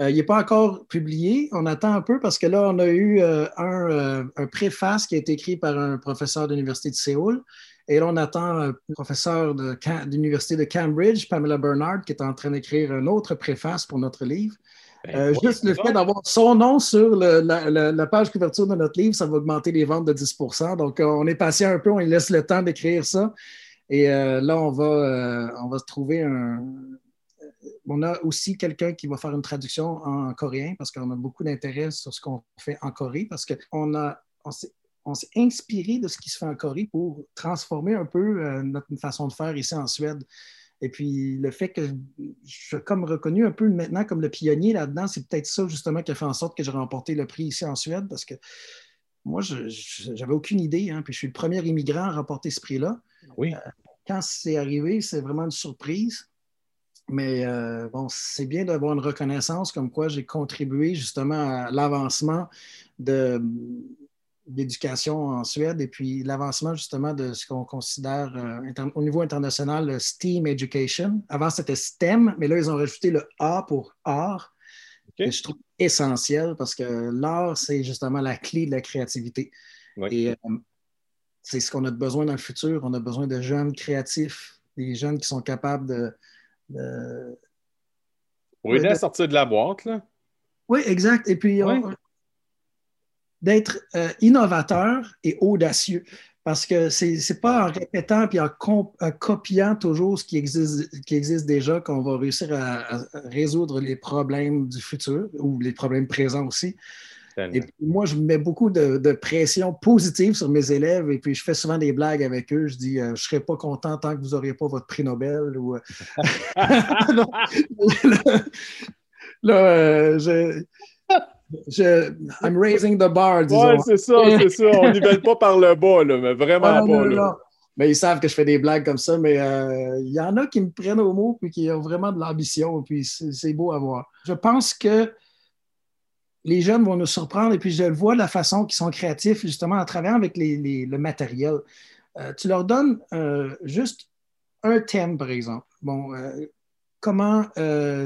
Euh, il n'est pas encore publié. On attend un peu parce que là, on a eu euh, euh, un, préface qui a été écrit par un professeur de l'Université de Séoul. Et là, on attend un professeur de, l'Université de Cambridge, Pamela Bernard, qui est en train d'écrire un autre préface pour notre livre. Ben, juste le fait d'avoir son nom sur la, page couverture de notre livre, ça va augmenter les ventes de 10% Donc, on est patient un peu, on lui laisse le temps d'écrire ça. Et là, on va, on va trouver un, on a aussi quelqu'un qui va faire une traduction en coréen parce qu'on a beaucoup d'intérêt sur ce qu'on fait en Corée parce qu'on a, on s'est inspiré de ce qui se fait en Corée pour transformer un peu euh, notre façon de faire ici en Suède. Et puis le fait que je suis comme reconnu un peu maintenant comme le pionnier là-dedans, c'est peut-être ça justement qui a fait en sorte que j'ai remporté le prix ici en Suède parce que moi, je n'avais aucune idée. Hein, puis je suis le premier immigrant à remporter ce prix-là. Oui. Euh, quand c'est arrivé, c'est vraiment une surprise. Mais euh, bon, c'est bien d'avoir une reconnaissance comme quoi j'ai contribué justement à l'avancement de l'éducation en Suède et puis l'avancement justement de ce qu'on considère euh, au niveau international le STEAM Education. Avant, c'était STEM, mais là, ils ont rajouté le A pour art. Que je trouve essentiel parce que l'art, c'est justement la clé de la créativité. Et euh, c'est ce qu'on a besoin dans le futur. On a besoin de jeunes créatifs, des jeunes qui sont capables de, pour aider à sortir de la boîte, là. Oui, exact. Et puis, d'être euh, innovateur et audacieux. Parce que ce n'est pas en répétant et en, copiant toujours ce qui existe, qui existe déjà qu'on va réussir à, résoudre les problèmes du futur ou les problèmes présents aussi. Et moi, je mets beaucoup de, pression positive sur mes élèves et puis je fais souvent des blagues avec eux. Je dis, euh, je ne serai pas content tant que vous n'auriez pas votre prix Nobel. Ou, euh, là, euh, je, je, I'm raising the bar, disons. Oui, c'est ça, c'est ça. On nivelle pas par le bas, là, mais vraiment pas. Là. Mais ils savent que je fais des blagues comme ça, mais il y en a qui me prennent au mot et qui ont vraiment de l'ambition, puis c'est beau à voir. Je pense que les jeunes vont nous surprendre et puis je le vois de la façon qu'ils sont créatifs, justement, en travaillant avec le matériel. Euh, tu leur donnes euh, juste un thème, par exemple. Bon, euh, comment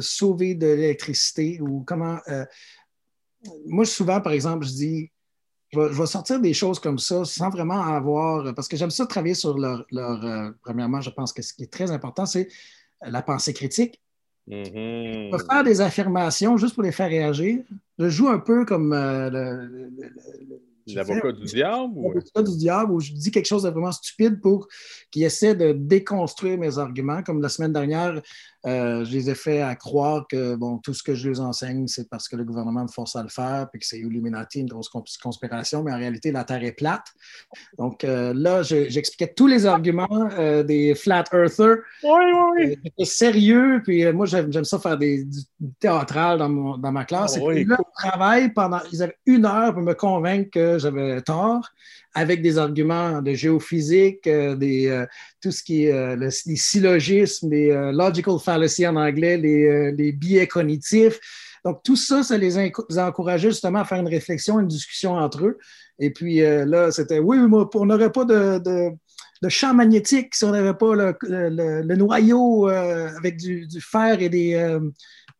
sauver de l'électricité ou comment. Moi, souvent, par exemple, je dis je vais, sortir des choses comme ça sans vraiment avoir. Parce que j'aime ça travailler sur leur. leur premièrement, je pense que ce qui est très important, c'est la pensée critique Mm faire des affirmations juste pour les faire réagir. Je joue un peu comme euh, L'avocat du diable? L'avocat du diable, où je dis quelque chose de vraiment stupide pour qu'ils essaient de déconstruire mes arguments. Comme la semaine dernière, euh, je les ai fait à croire que bon, tout ce que je les enseigne, c'est parce que le gouvernement me force à le faire, puis que c'est Illuminati, une grosse conspiration, mais en réalité, la Terre est plate. Donc euh, là, j'expliquais tous les arguments euh, des flat earthers. Oui, oui, oui. sérieux, puis moi, j'aime ça faire des, du théâtral dans, dans ma classe. Ah et puis là, travail pendant, ils avaient une heure pour me convaincre que j'avais tort avec des arguments de géophysique, euh, des, euh, tout ce qui est euh, les syllogismes, les logical fallacies en anglais, les, biais cognitifs. Donc, tout ça, ça les, encourageait justement à faire une réflexion, une discussion entre eux. Et puis là, c'était oui, on n'aurait pas de, champ magnétique si on n'avait pas le, noyau avec du, fer et des,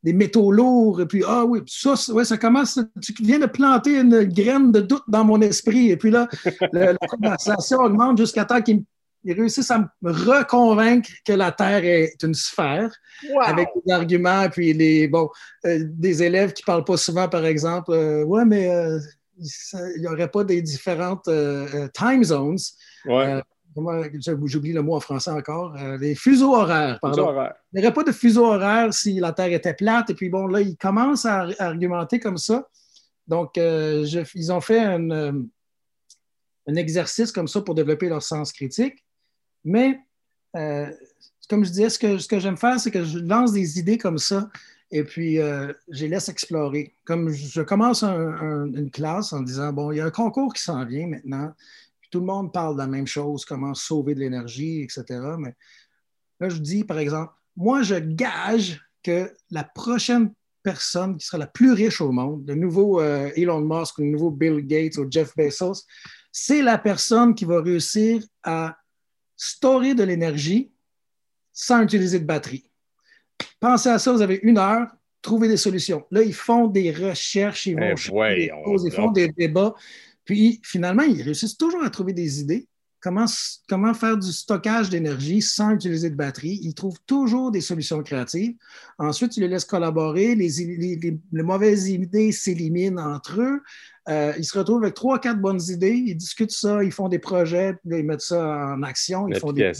des métaux lourds. Et puis, ah oui, ça, ouais, ça commence. Tu viens de planter une graine de doute dans mon esprit. Et puis là, la conversation augmente jusqu'à temps qu'il ils réussissent à me reconvaincre que la Terre est une sphère avec des arguments, puis les, bon, euh, des élèves qui ne parlent pas souvent, par exemple, euh, ouais, mais euh, il n'y aurait pas des différentes time zones. Ouais. J'oublie le mot en français encore. les fuseaux horaires, pardon. Il n'y aurait pas de fuseau horaire si la Terre était plate. Et puis, bon, là, ils commencent à, argumenter comme ça. Donc, ils ont fait un, un exercice comme ça pour développer leur sens critique. Mais, euh, comme je disais, ce que, ce que j'aime faire, c'est que je lance des idées comme ça et puis euh, je les laisse explorer. Comme je commence une classe en disant, bon, il y a un concours qui s'en vient maintenant, tout le monde parle de la même chose, comment sauver de l'énergie, etc. Mais là, je dis, par exemple, moi, je gage que la prochaine personne qui sera la plus riche au monde, le nouveau euh, Elon Musk, le nouveau Bill Gates ou Jeff Bezos, c'est la personne qui va réussir à storer de l'énergie sans utiliser de batterie. Pensez à ça, vous avez une heure, trouvez des solutions. Là, ils font des recherches, ils vont eh ils font des débats. Puis finalement, ils réussissent toujours à trouver des idées. Comment, comment faire du stockage d'énergie sans utiliser de batterie? Ils trouvent toujours des solutions créatives. Ensuite, tu les laisses collaborer. Les, les, les mauvaises idées s'éliminent entre eux. Euh, ils se retrouvent avec trois, quatre bonnes idées, ils discutent ça, ils font des projets, ils mettent ça en action. Ils font des,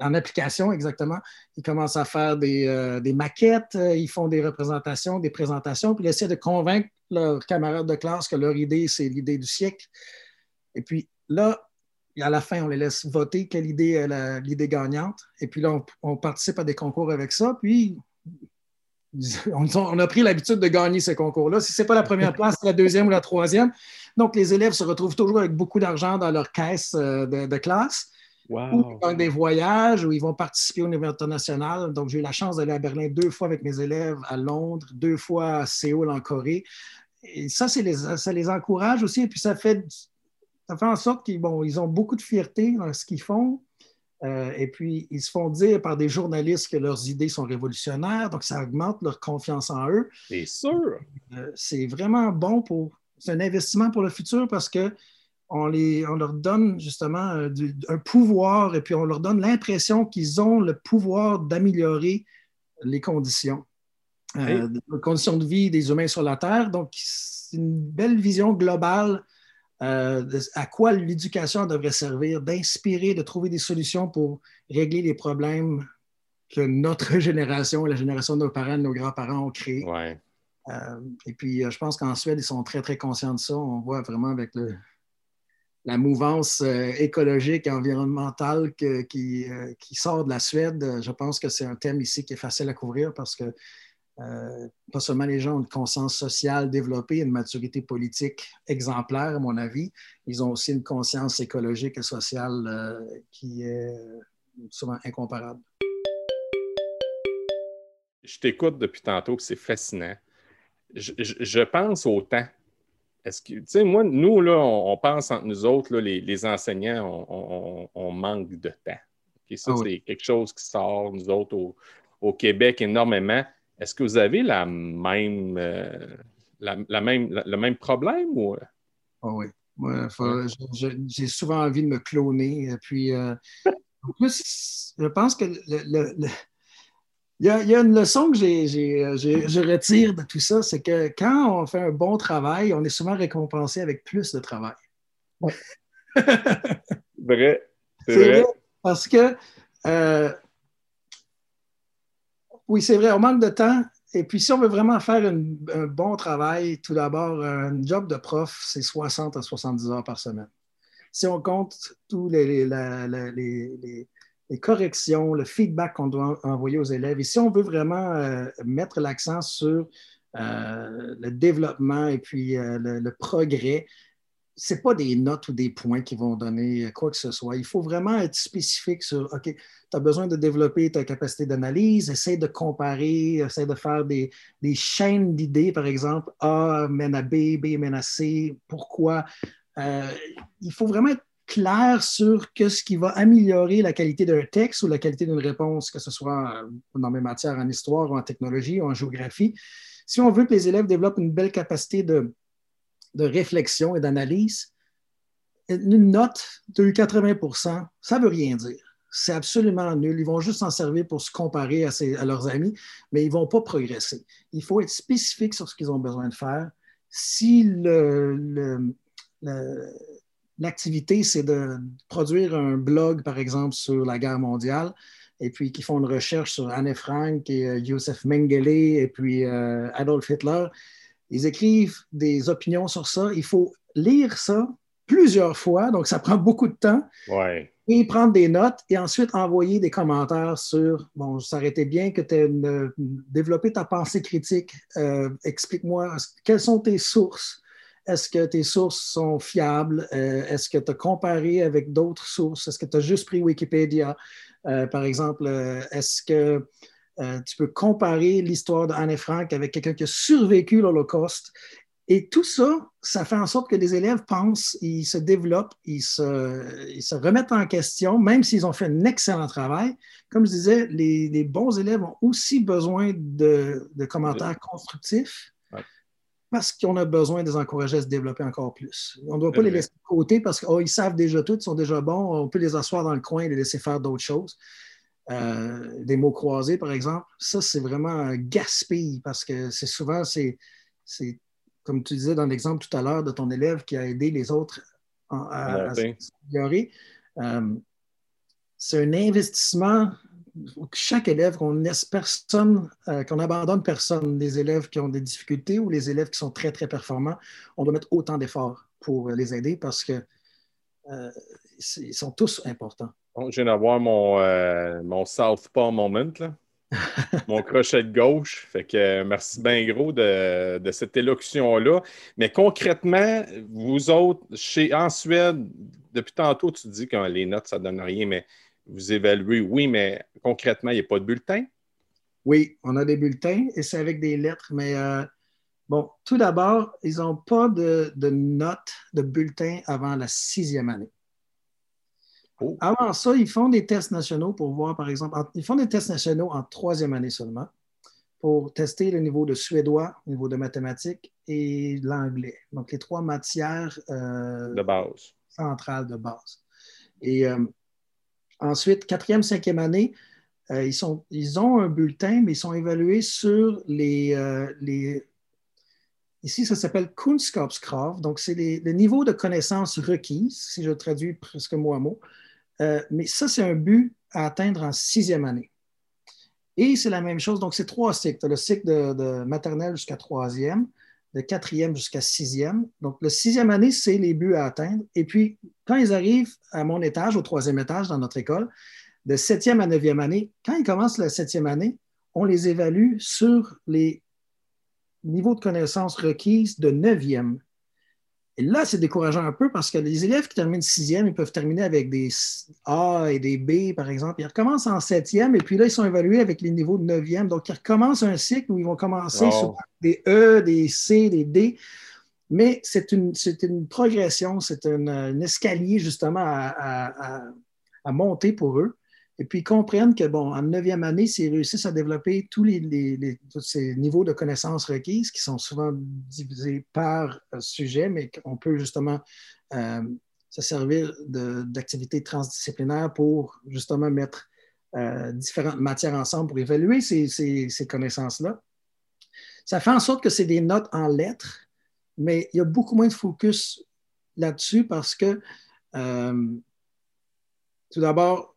en application, exactement. Ils commencent à faire des, euh, maquettes, euh, ils font des représentations, des présentations, puis ils essaient de convaincre leurs camarades de classe que leur idée, c'est l'idée du siècle. Et puis là, à la fin, on les laisse voter quelle idée est l'idée gagnante. Et puis là, on, on, participe à des concours avec ça. Puis on, a pris l'habitude de gagner ce concours-là. Si ce n'est pas la première place, c'est la deuxième ou la troisième. Donc, les élèves se retrouvent toujours avec beaucoup d'argent dans leur caisse euh, de, classe. Ou dans des voyages où ils vont participer au niveau international. Donc, j'ai eu la chance d'aller à Berlin deux fois avec mes élèves, à Londres, deux fois à Séoul, en Corée. Et ça, les, ça les encourage aussi. Et puis, ça fait, ça fait en sorte qu'ils ils ont beaucoup de fierté dans ce qu'ils font. Euh, et puis, ils se font dire par des journalistes que leurs idées sont révolutionnaires, donc ça augmente leur confiance en eux. C'est sûr. Euh, c'est vraiment bon pour. C'est un investissement pour le futur parce que on, les, on leur donne justement euh, un pouvoir et puis on leur donne l'impression qu'ils ont le pouvoir d'améliorer les conditions, les conditions de vie des humains sur la Terre. Donc, c'est une belle vision globale euh, à quoi l'éducation devrait servir, d'inspirer, de trouver des solutions pour régler les problèmes que notre génération, la génération de nos parents, de nos grands-parents ont créés. Euh, et puis, euh, je pense qu'en Suède, ils sont très, très conscients de ça. On voit vraiment avec la mouvance écologique et environnementale qui, qui, sort de la Suède. Je pense que c'est un thème ici qui est facile à couvrir parce que euh, pas seulement les gens ont une conscience sociale développée, une maturité politique exemplaire, à mon avis, ils ont aussi une conscience écologique et sociale euh, qui est souvent incomparable. Je t'écoute depuis tantôt, c'est fascinant. Je, pense au temps. Est-ce que, tu sais, moi, nous, là, on, pense entre nous autres, les, enseignants, on, manque de temps. ça, ah c'est quelque chose qui sort, nous autres, au Québec, énormément. Est-ce que vous avez la même, euh, la, même, le même problème? Ou... Oh oui. j'ai souvent envie de me cloner. Et puis, euh, en plus, je pense que le, il, y a, une leçon que je retire de tout ça, c'est que quand on fait un bon travail, on est souvent récompensé avec plus de travail. vrai. C'est vrai. Parce que euh, oui, c'est vrai, on manque de temps. Et puis, si on veut vraiment faire un bon travail, tout d'abord, un job de prof, c'est 60 à 70 heures par semaine. Si on compte tous les, corrections, le feedback qu'on doit envoyer aux élèves, et si on veut vraiment euh, mettre l'accent sur euh, le développement et puis euh, le, progrès, ce n'est pas des notes ou des points qui vont donner quoi que ce soit. Il faut vraiment être spécifique sur, OK, tu as besoin de développer ta capacité d'analyse, essaie de comparer, essaie de faire des, chaînes d'idées, par exemple, A mène à B, B mène à C, pourquoi? Euh, il faut vraiment être clair sur ce qui va améliorer la qualité d'un texte ou la qualité d'une réponse, que ce soit dans mes matières en histoire ou en technologie ou en géographie. Si on veut que les élèves développent une belle capacité de de réflexion et d'analyse, une note, eu 80% ça ne veut rien dire. C'est absolument nul. Ils vont juste s'en servir pour se comparer à, leurs amis, mais ils ne vont pas progresser. Il faut être spécifique sur ce qu'ils ont besoin de faire. Si l'activité, c'est de produire un blog, par exemple, sur la guerre mondiale, et puis qui font une recherche sur Anne Frank et euh, Joseph Mengele et puis euh, Adolf Hitler, ils écrivent des opinions sur ça. Il faut lire ça plusieurs fois, donc ça prend beaucoup de temps. Ouais. Et prendre des notes et ensuite envoyer des commentaires sur bon, ça aurait été bien que tu aies développé ta pensée critique. Euh, explique-moi quelles sont tes sources? Est-ce que tes sources sont fiables? Euh, est-ce que tu as comparé avec d'autres sources? Est-ce que tu as juste pris Wikipédia? Euh, par exemple, est-ce que tu peux comparer l'histoire d'Anne Frank avec quelqu'un qui a survécu l'Holocauste et tout ça, ça fait en sorte que les élèves pensent, ils se développent, ils se, remettent en question, même s'ils ont fait un excellent travail. Comme je disais, les, bons élèves ont aussi besoin de, commentaires constructifs parce qu'on a besoin de les encourager à se développer encore plus. On ne doit pas les laisser de côté parce qu'ils oh, savent déjà tout, ils sont déjà bons, on peut les asseoir dans le coin et les laisser faire d'autres choses. Euh, des mots croisés, par exemple, ça, c'est vraiment un gaspille parce que c'est souvent, c'est comme tu disais dans l'exemple tout à l'heure de ton élève qui a aidé les autres à, s'améliorer, euh, c'est un investissement. Chaque élève, qu'on laisse personne, euh, qu'on abandonne personne, les élèves qui ont des difficultés ou les élèves qui sont très, très performants, on doit mettre autant d'efforts pour les aider parce qu'ils euh, sont tous importants. Je viens d'avoir mon, mon Southpaw moment. Là. mon crochet de gauche. Fait que euh, merci bien gros de, cette élocution-là. Mais concrètement, vous autres, chez, en Suède, depuis tantôt, tu dis que les notes, ça ne donne rien, mais vous évaluez, oui, mais concrètement, il n'y a pas de bulletin? Oui, on a des bulletins et c'est avec des lettres, mais euh, bon, tout d'abord, ils n'ont pas de, de notes, de bulletin avant la sixième année. Oh. Avant ça, ils font des tests nationaux pour voir, par exemple, ils font des tests nationaux en troisième année seulement pour tester le niveau de suédois, le niveau de mathématiques et l'anglais. Donc, les trois matières euh, de base. centrales de base. Et euh, ensuite, quatrième, cinquième année, euh, ils, sont, ils ont un bulletin, mais ils sont évalués sur les, les Ici, ça s'appelle Kunskapskrav, donc c'est le niveau de connaissances requises, si je traduis presque mot à mot. Euh, mais ça, c'est un but à atteindre en sixième année. Et c'est la même chose. Donc, c'est trois cycles. Tu as le cycle de, maternelle jusqu'à troisième, de quatrième jusqu'à sixième. Donc, le sixième année, c'est les buts à atteindre. Et puis, quand ils arrivent à mon étage, au troisième étage dans notre école, de septième à neuvième année, quand ils commencent la septième année, on les évalue sur les niveaux de connaissances requises de neuvième. Et là, c'est décourageant un peu parce que les élèves qui terminent sixième, ils peuvent terminer avec des A et des B, par exemple. Ils recommencent en septième et puis là, ils sont évalués avec les niveaux de neuvième. Donc, ils recommencent un cycle où ils vont commencer sur des E, des C, des D. Mais c'est une, une, progression, c'est un, escalier justement à, monter pour eux. Et puis, comprennent que, bon, en neuvième année, s'ils réussissent à développer tous, les, ces niveaux de connaissances requises, qui sont souvent divisés par euh, sujet, mais qu'on peut justement euh, se servir d'activités transdisciplinaires pour justement mettre euh, différentes matières ensemble pour évaluer ces, ces connaissances-là. Ça fait en sorte que c'est des notes en lettres, mais il y a beaucoup moins de focus là-dessus parce que, tout d'abord,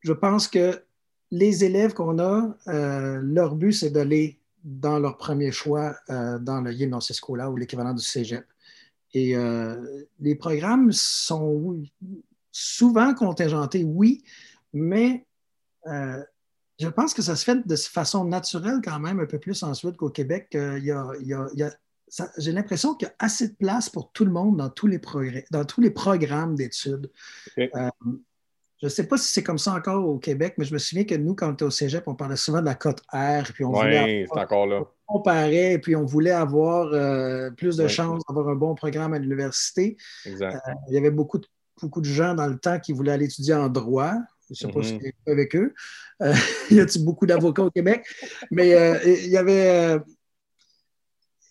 je pense que les élèves qu'on a, euh, leur but, c'est d'aller dans leur premier choix euh, dans le Gymnasiescola ou l'équivalent du cégep. Et euh, les programmes sont souvent contingentés, oui, mais je pense que ça se fait de façon naturelle quand même un peu plus ensuite qu'au Québec. j'ai l'impression qu'il y a assez de place pour tout le monde dans tous les, dans tous les programmes d'études. Je ne sais pas si c'est comme ça encore au Québec, mais je me souviens que nous, quand on était au cégep, on parlait souvent de la cote R. Puis on oui, c'est encore là. On comparait, puis on voulait avoir euh, plus de chances d'avoir un bon programme à l'université. Exact. Euh, il y avait beaucoup de, beaucoup de gens dans le temps qui voulaient aller étudier en droit. Je ne sais pas si mm-hmm. c'est avec eux. Euh, il y a beaucoup d'avocats au Québec? Mais il y avait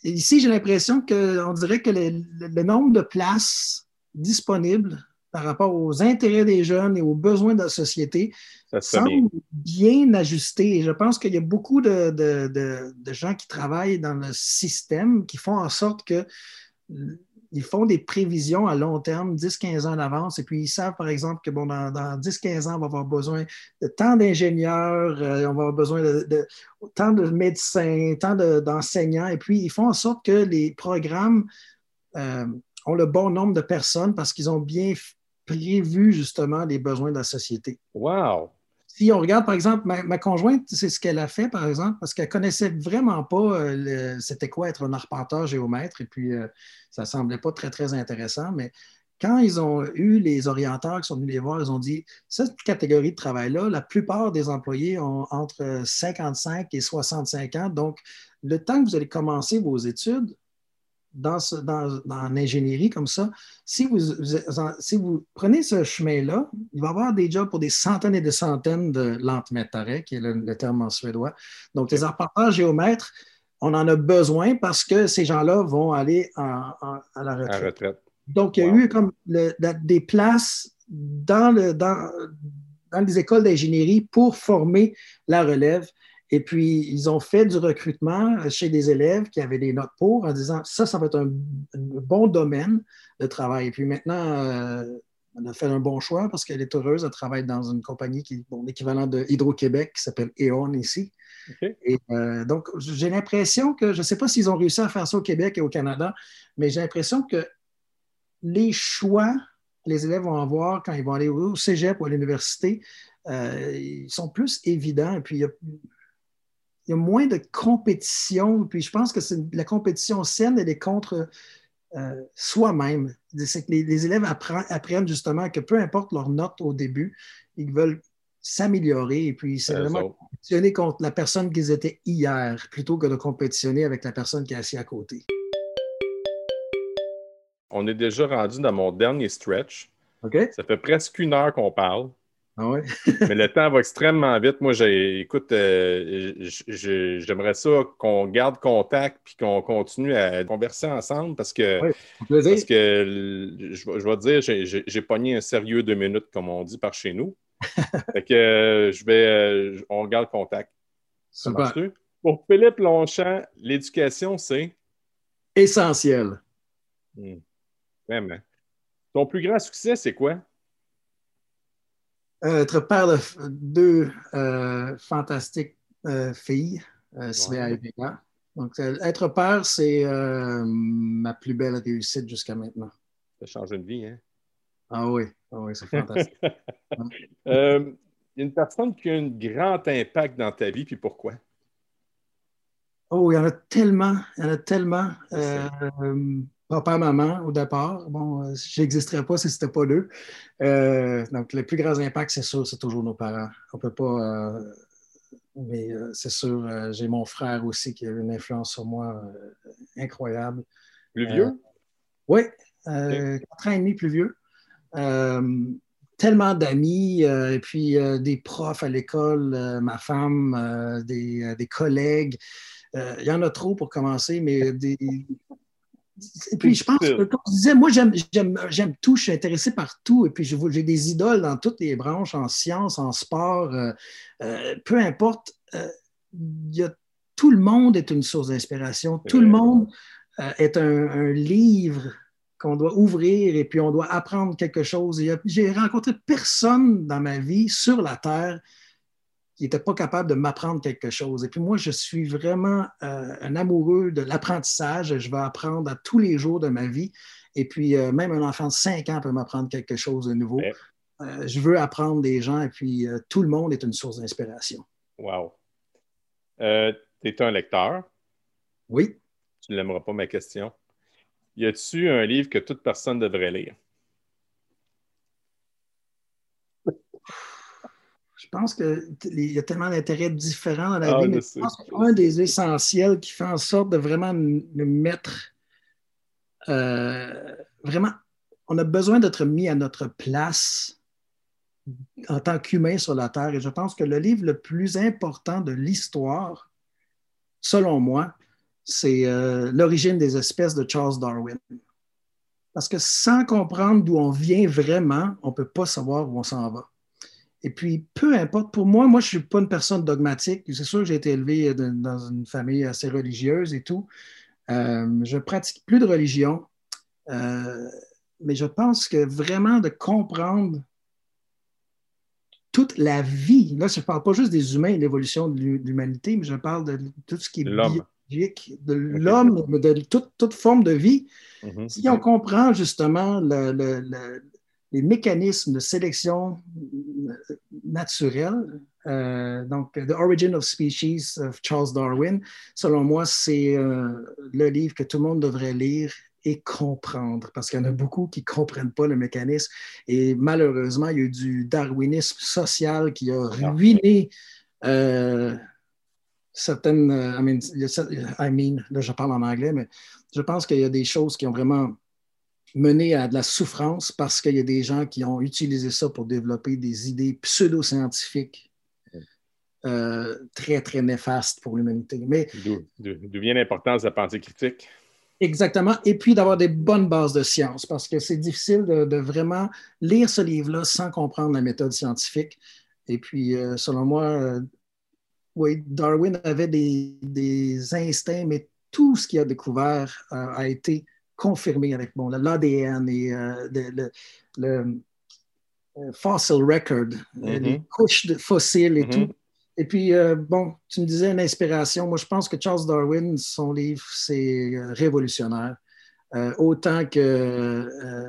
ici, j'ai l'impression qu'on dirait que le, nombre de places disponibles par rapport aux intérêts des jeunes et aux besoins de la société semble bien. ajusté. Et je pense qu'il y a beaucoup de, de, gens qui travaillent dans le système qui font en sorte que ils font des prévisions à long terme, 10-15 ans d'avance, et puis ils savent, par exemple, que bon, dans, 10-15 ans, on va avoir besoin de tant d'ingénieurs, euh, on va avoir besoin de, tant de médecins, tant d'enseignants, et puis ils font en sorte que les programmes euh, ont le bon nombre de personnes parce qu'ils ont bien prévu justement les besoins de la société. Wow! si on regarde, par exemple, ma, conjointe, c'est ce qu'elle a fait, par exemple, parce qu'elle ne connaissait vraiment pas euh, c'était quoi être un arpenteur géomètre, et puis euh, ça ne semblait pas très, très intéressant, mais quand ils ont eu les orienteurs qui sont venus les voir, ils ont dit, cette catégorie de travail-là, la plupart des employés ont entre 55 et 65 ans, donc le temps que vous allez commencer vos études, dans, l'ingénierie comme ça, si vous, si vous prenez ce chemin-là, il va y avoir des jobs pour des centaines et des centaines de lantmätare, qui est le, terme en suédois. Donc, les arpenteurs géomètres, on en a besoin parce que ces gens-là vont aller à la retraite. Donc, il y a eu comme des places dans, le, dans, dans les écoles d'ingénierie pour former la relève. Et puis, ils ont fait du recrutement chez des élèves qui avaient des notes pour en disant ça, ça va être un, bon domaine de travail. Et puis maintenant, euh, on a fait un bon choix parce qu'elle est heureuse. Elle travaille dans une compagnie qui est bon, l'équivalent de Hydro-Québec qui s'appelle E.ON ici. Et euh, donc, j'ai l'impression que, je ne sais pas s'ils ont réussi à faire ça au Québec et au Canada, mais j'ai l'impression que les choix que les élèves vont avoir quand ils vont aller au cégep ou à l'université, euh, ils sont plus évidents. Et puis, il y a il y a moins de compétition. Puis je pense que la compétition saine, elle est contre euh, soi-même. C'est que les, élèves apprennent, justement que peu importe leur note au début, ils veulent s'améliorer et puis c'est vraiment compétitionner contre la personne qu'ils étaient hier plutôt que de compétitionner avec la personne qui est assise à côté. On est déjà rendu dans mon dernier stretch. Ça fait presque une heure qu'on parle. Ah Mais le temps va extrêmement vite. Moi, écoute, euh, j'aimerais ça qu'on garde contact puis qu'on continue à converser ensemble parce que, parce que je, vais te dire, j'ai, pogné un sérieux deux minutes, comme on dit par chez nous. fait que euh, je vais, euh, on garde contact. Super. Pour Philippe Longchamp, l'éducation, c'est? Essentiel. Hmm. Vraiment. Ton plus grand succès, c'est quoi? Euh, être père de deux euh, fantastiques euh, filles, Svea et Vega. Donc, être père, c'est ma plus belle réussite jusqu'à maintenant. Ça change une vie, hein? Ah oui, ah oui c'est fantastique. Il y a une personne qui a un grand impact dans ta vie, puis pourquoi? Oh, il y en a tellement, il y en a tellement maman au départ. Bon, euh, je n'existerais pas si ce n'était pas eux. Euh, donc, le plus grand impact, c'est sûr, c'est toujours nos parents. On ne peut pas. Euh, mais c'est sûr, j'ai mon frère aussi qui a eu une influence sur moi incroyable. Plus vieux? oui, quatre ans et demi plus vieux. tellement d'amis, et puis des profs à l'école, ma femme, des, des collègues. Il y en a trop pour commencer, mais des, et puis, je pense que, comme je disais, moi, j'aime tout, je suis intéressé par tout. Et puis, j'ai des idoles dans toutes les branches, en sciences, en sport, euh, euh, peu importe. Euh, tout le monde est une source d'inspiration. Tout le monde est un, livre qu'on doit ouvrir et puis on doit apprendre quelque chose. J'ai rencontré personne dans ma vie sur la Terre qui n'était pas capable de m'apprendre quelque chose. Et puis moi, je suis vraiment euh, un amoureux de l'apprentissage. Je vais apprendre à tous les jours de ma vie. Et puis euh, même un enfant de 5 ans peut m'apprendre quelque chose de nouveau. Euh, je veux apprendre des gens et puis tout le monde est une source d'inspiration. Wow. tu es un lecteur? Oui. Tu n'aimeras pas ma question. Y a-tu un livre que toute personne devrait lire? Pense qu'il y a tellement d'intérêts différents dans la ah, vie, mais je pense qu'un des essentiels qui fait en sorte de vraiment me mettre euh, vraiment, on a besoin d'être mis à notre place en tant qu'humain sur la Terre. Et je pense que le livre le plus important de l'histoire, selon moi, c'est L'origine des espèces de Charles Darwin. Parce que sans comprendre d'où on vient vraiment, on ne peut pas savoir où on s'en va. Et puis, peu importe, pour moi, moi, je ne suis pas une personne dogmatique. C'est sûr que j'ai été élevé dans une famille assez religieuse et tout. Euh, je pratique plus de religion, euh, mais je pense que vraiment de comprendre toute la vie, là, je ne parle pas juste des humains et l'évolution de l'humanité, mais je parle de tout ce qui est biologique, de l'homme, de toute, forme de vie. Mm-hmm. Si on comprend justement le les mécanismes de sélection naturelle. Euh, donc, The Origin of Species of Charles Darwin, selon moi, c'est euh, le livre que tout le monde devrait lire et comprendre, parce qu'il y en a beaucoup qui ne comprennent pas le mécanisme. Et malheureusement, il y a eu du darwinisme social qui a ruiné euh, certaines... I mean, I mean, là, je parle en anglais, mais je pense qu'il y a des choses qui ont vraiment mener à de la souffrance parce qu'il y a des gens qui ont utilisé ça pour développer des idées pseudo-scientifiques euh, très, très néfastes pour l'humanité. Mais D'où vient l'importance de la pensée critique? Exactement. Et puis d'avoir des bonnes bases de science, parce que c'est difficile de, vraiment lire ce livre-là sans comprendre la méthode scientifique. Et puis, euh, selon moi, euh, oui, Darwin avait des, des, instincts, mais tout ce qu'il a découvert a été confirmé avec bon, l'ADN et euh, le, euh, fossil record, euh, les mm-hmm. couches de fossiles et mm-hmm. tout. Et puis, bon, tu me disais une inspiration. Moi, je pense que Charles Darwin, son livre, c'est révolutionnaire. autant que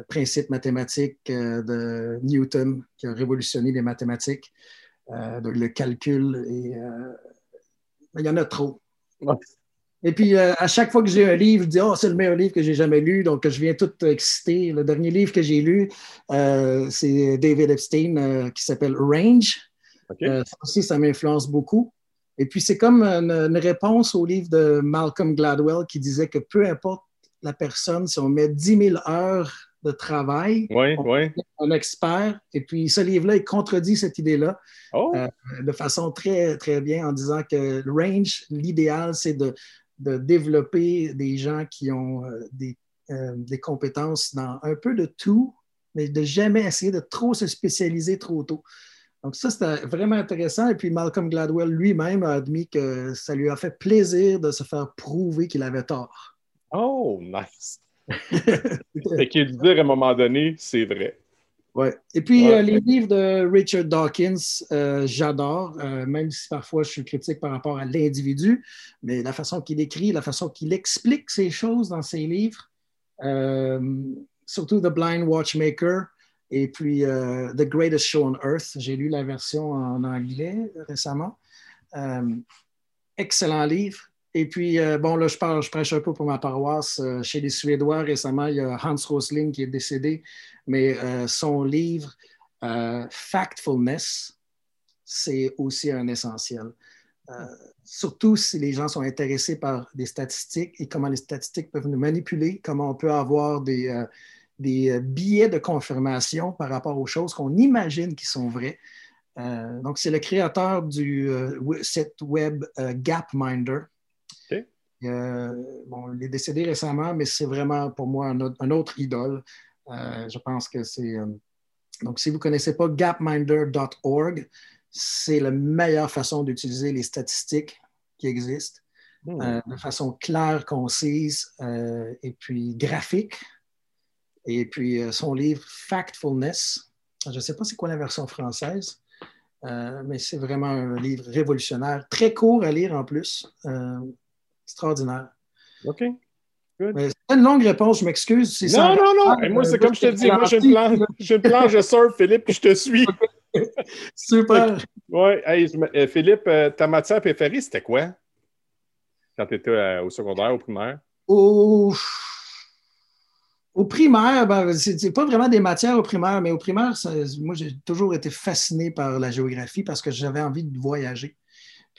Principe mathématique de Newton, qui a révolutionné les mathématiques, le calcul. Et, il y en a trop. Et puis, euh, à chaque fois que j'ai un livre, je dis Oh, c'est le meilleur livre que j'ai jamais lu. Donc, je viens tout excité. Le dernier livre que j'ai lu, euh, c'est David Epstein euh, qui s'appelle Range. ça aussi, ça m'influence beaucoup. Et puis, c'est comme une, réponse au livre de Malcolm Gladwell qui disait que peu importe la personne, si on met 10 000 heures de travail, un expert. Et puis, ce livre-là, il contredit cette idée-là oh. de façon très, très bien en disant que range, l'idéal, c'est de de développer des gens qui ont euh, euh, des, compétences dans un peu de tout, mais de jamais essayer de trop se spécialiser trop tôt. Donc ça, c'était vraiment intéressant. Et puis Malcolm Gladwell lui-même a admis que ça lui a fait plaisir de se faire prouver qu'il avait tort. Oh, nice! fait qu'il dire à un moment donné, c'est vrai. Ouais. Et puis, euh, les livres de Richard Dawkins, euh, j'adore, euh, même si parfois je suis critique par rapport à l'individu, mais la façon qu'il écrit, la façon qu'il explique ces choses dans ses livres, surtout The Blind Watchmaker et puis The Greatest Show on Earth. J'ai lu la version en anglais récemment. excellent livre. Et puis, bon, là, je, parle, je prêche un peu pour ma paroisse. chez les Suédois, récemment, il y a Hans Rosling qui est décédé mais euh, son livre euh, Factfulness, c'est aussi un essentiel. Euh, surtout si les gens sont intéressés par des statistiques et comment les statistiques peuvent nous manipuler, comment on peut avoir des, des billets de confirmation par rapport aux choses qu'on imagine qui sont vraies. donc, c'est le créateur du site web Gapminder. Bon, il est décédé récemment, mais c'est vraiment pour moi un autre idole. Euh, je pense que c'est. Euh, donc, si vous ne connaissez pas gapminder.org, c'est la meilleure façon d'utiliser les statistiques qui existent hmm. euh, de façon claire, concise et puis graphique. Et puis son livre Factfulness, je ne sais pas c'est quoi la version française, mais c'est vraiment un livre révolutionnaire, très court à lire en plus, extraordinaire. OK. C'est une longue réponse, je m'excuse. non, non, non, non. moi, c'est comme je te dis, moi, j'ai une planche, j'ai une de surf, Philippe, puis je te suis. Super. Oui, euh, Philippe, euh, ta matière préférée, c'était quoi? Quand tu étais euh, au secondaire, au primaire? Au, au primaire, ben, c'est pas vraiment des matières au primaire, mais au primaire, moi, j'ai toujours été fasciné par la géographie parce que j'avais envie de voyager.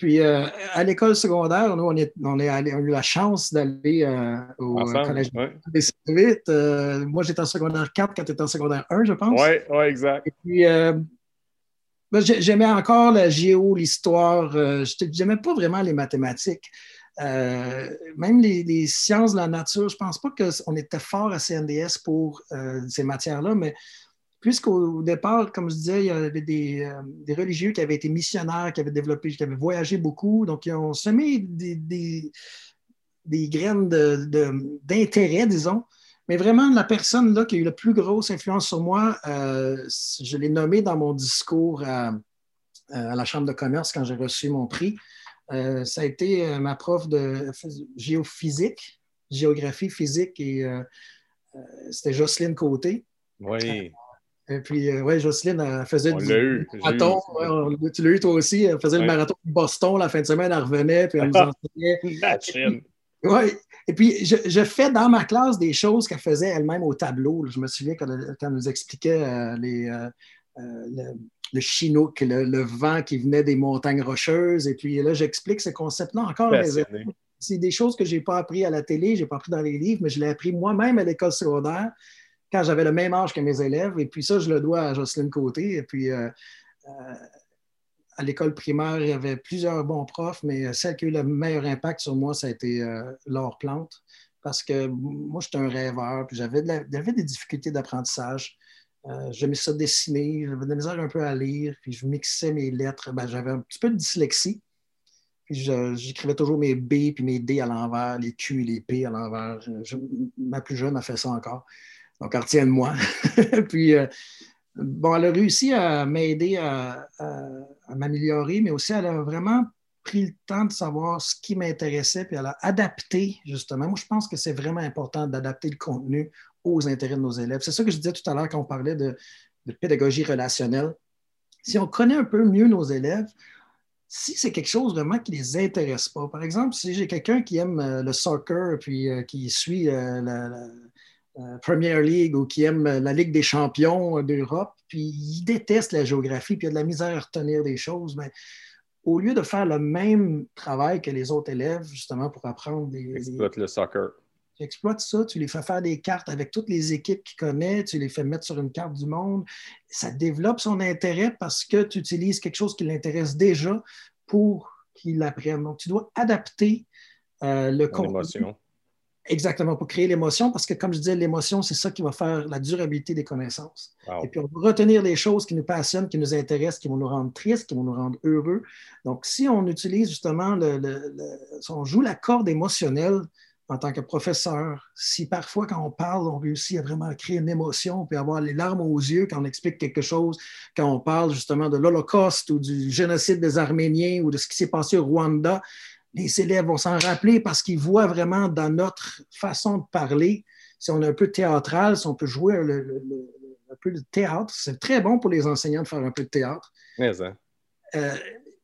Puis euh, à l'école secondaire, nous, on, est, on, est a eu la chance d'aller euh, au collège ouais. euh, moi, j'étais en secondaire 4 quand tu étais en secondaire 1, je pense. Oui, ouais, exact. Et puis, ben, j'aimais encore la géo, l'histoire. Je n'aimais pas vraiment les mathématiques. même les, sciences de la nature, je ne pense pas qu'on était fort à CNDS pour ces matières-là, mais puisqu'au départ, comme je disais, il y avait des, religieux qui avaient été missionnaires, qui avaient développé, qui avaient voyagé beaucoup, donc ils ont semé des, graines d'intérêt, disons. Mais vraiment, la personne là, qui a eu la plus grosse influence sur moi, je l'ai nommé dans mon discours à, la Chambre de commerce quand j'ai reçu mon prix. Euh, ça a été euh, ma prof de géophysique, géographie physique, et euh, c'était Jocelyne Côté. Oui. Et puis, oui, Jocelyne, elle faisait du marathon. tu l'as eu toi aussi? Elle faisait le marathon de Boston la fin de semaine. Elle revenait, puis elle nous enseignait. Oui. Et puis, je, fais dans ma classe des choses qu'elle faisait elle-même au tableau. Je me souviens quand elle, nous expliquait les, le chinook, le, vent qui venait des montagnes rocheuses. Et puis là, j'explique ce concept-là encore. C'est des choses que je n'ai pas appris à la télé, je n'ai pas appris dans les livres, mais je l'ai appris moi-même à l'école secondaire quand j'avais le même âge que mes élèves. Et puis ça, je le dois à Jocelyne Côté. Et puis euh, euh, à l'école primaire, il y avait plusieurs bons profs, mais celle qui a eu le meilleur impact sur moi, ça a été euh, Laure Plante. Parce que moi, j'étais un rêveur, puis j'avais des difficultés d'apprentissage. Euh, j'aimais ça dessiner, j'avais de la misère un peu à lire, puis je mixais mes lettres. Ben, j'avais un petit peu de dyslexie. Puis j'écrivais toujours mes B puis mes D à l'envers, les Q et les P à l'envers. ma plus jeune a fait ça encore. Donc, elle retient de moi. puis, euh, bon, elle a réussi à m'aider à, m'améliorer, mais aussi elle a vraiment pris le temps de savoir ce qui m'intéressait, puis elle a adapté, justement. Moi, je pense que c'est vraiment important d'adapter le contenu aux intérêts de nos élèves. C'est ça que je disais tout à l'heure quand on parlait de, pédagogie relationnelle. Si on connaît un peu mieux nos élèves, si c'est quelque chose vraiment qui ne les intéresse pas, par exemple, si j'ai quelqu'un qui aime euh, le soccer puis euh, qui suit la, Premier League ou qui aime la Ligue des champions d'Europe, puis il déteste la géographie puis il a de la misère à retenir des choses, mais au lieu de faire le même travail que les autres élèves, justement, pour apprendre des. Exploite le soccer. Tu exploites ça, tu les fais faire des cartes avec toutes les équipes qu'il connaît, tu les fais mettre sur une carte du monde. Ça développe son intérêt parce que tu utilises quelque chose qui l'intéresse déjà pour qu'il apprenne. Donc, tu dois adapter euh, le contenu. Exactement, pour créer l'émotion, parce que comme je disais, l'émotion, c'est ça qui va faire la durabilité des connaissances. Et puis, on va retenir les choses qui nous passionnent, qui nous intéressent, qui vont nous rendre tristes, qui vont nous rendre heureux. Donc, si on utilise justement, le, si on joue la corde émotionnelle en tant que professeur, si parfois quand on parle, on réussit à vraiment créer une émotion, puis avoir les larmes aux yeux quand on explique quelque chose, quand on parle justement de l'Holocauste ou du génocide des Arméniens ou de ce qui s'est passé au Rwanda, les élèves vont s'en rappeler parce qu'ils voient vraiment dans notre façon de parler, si on est un peu théâtral, si on peut jouer un peu de théâtre, c'est très bon pour les enseignants de faire un peu de théâtre. Hein. Euh,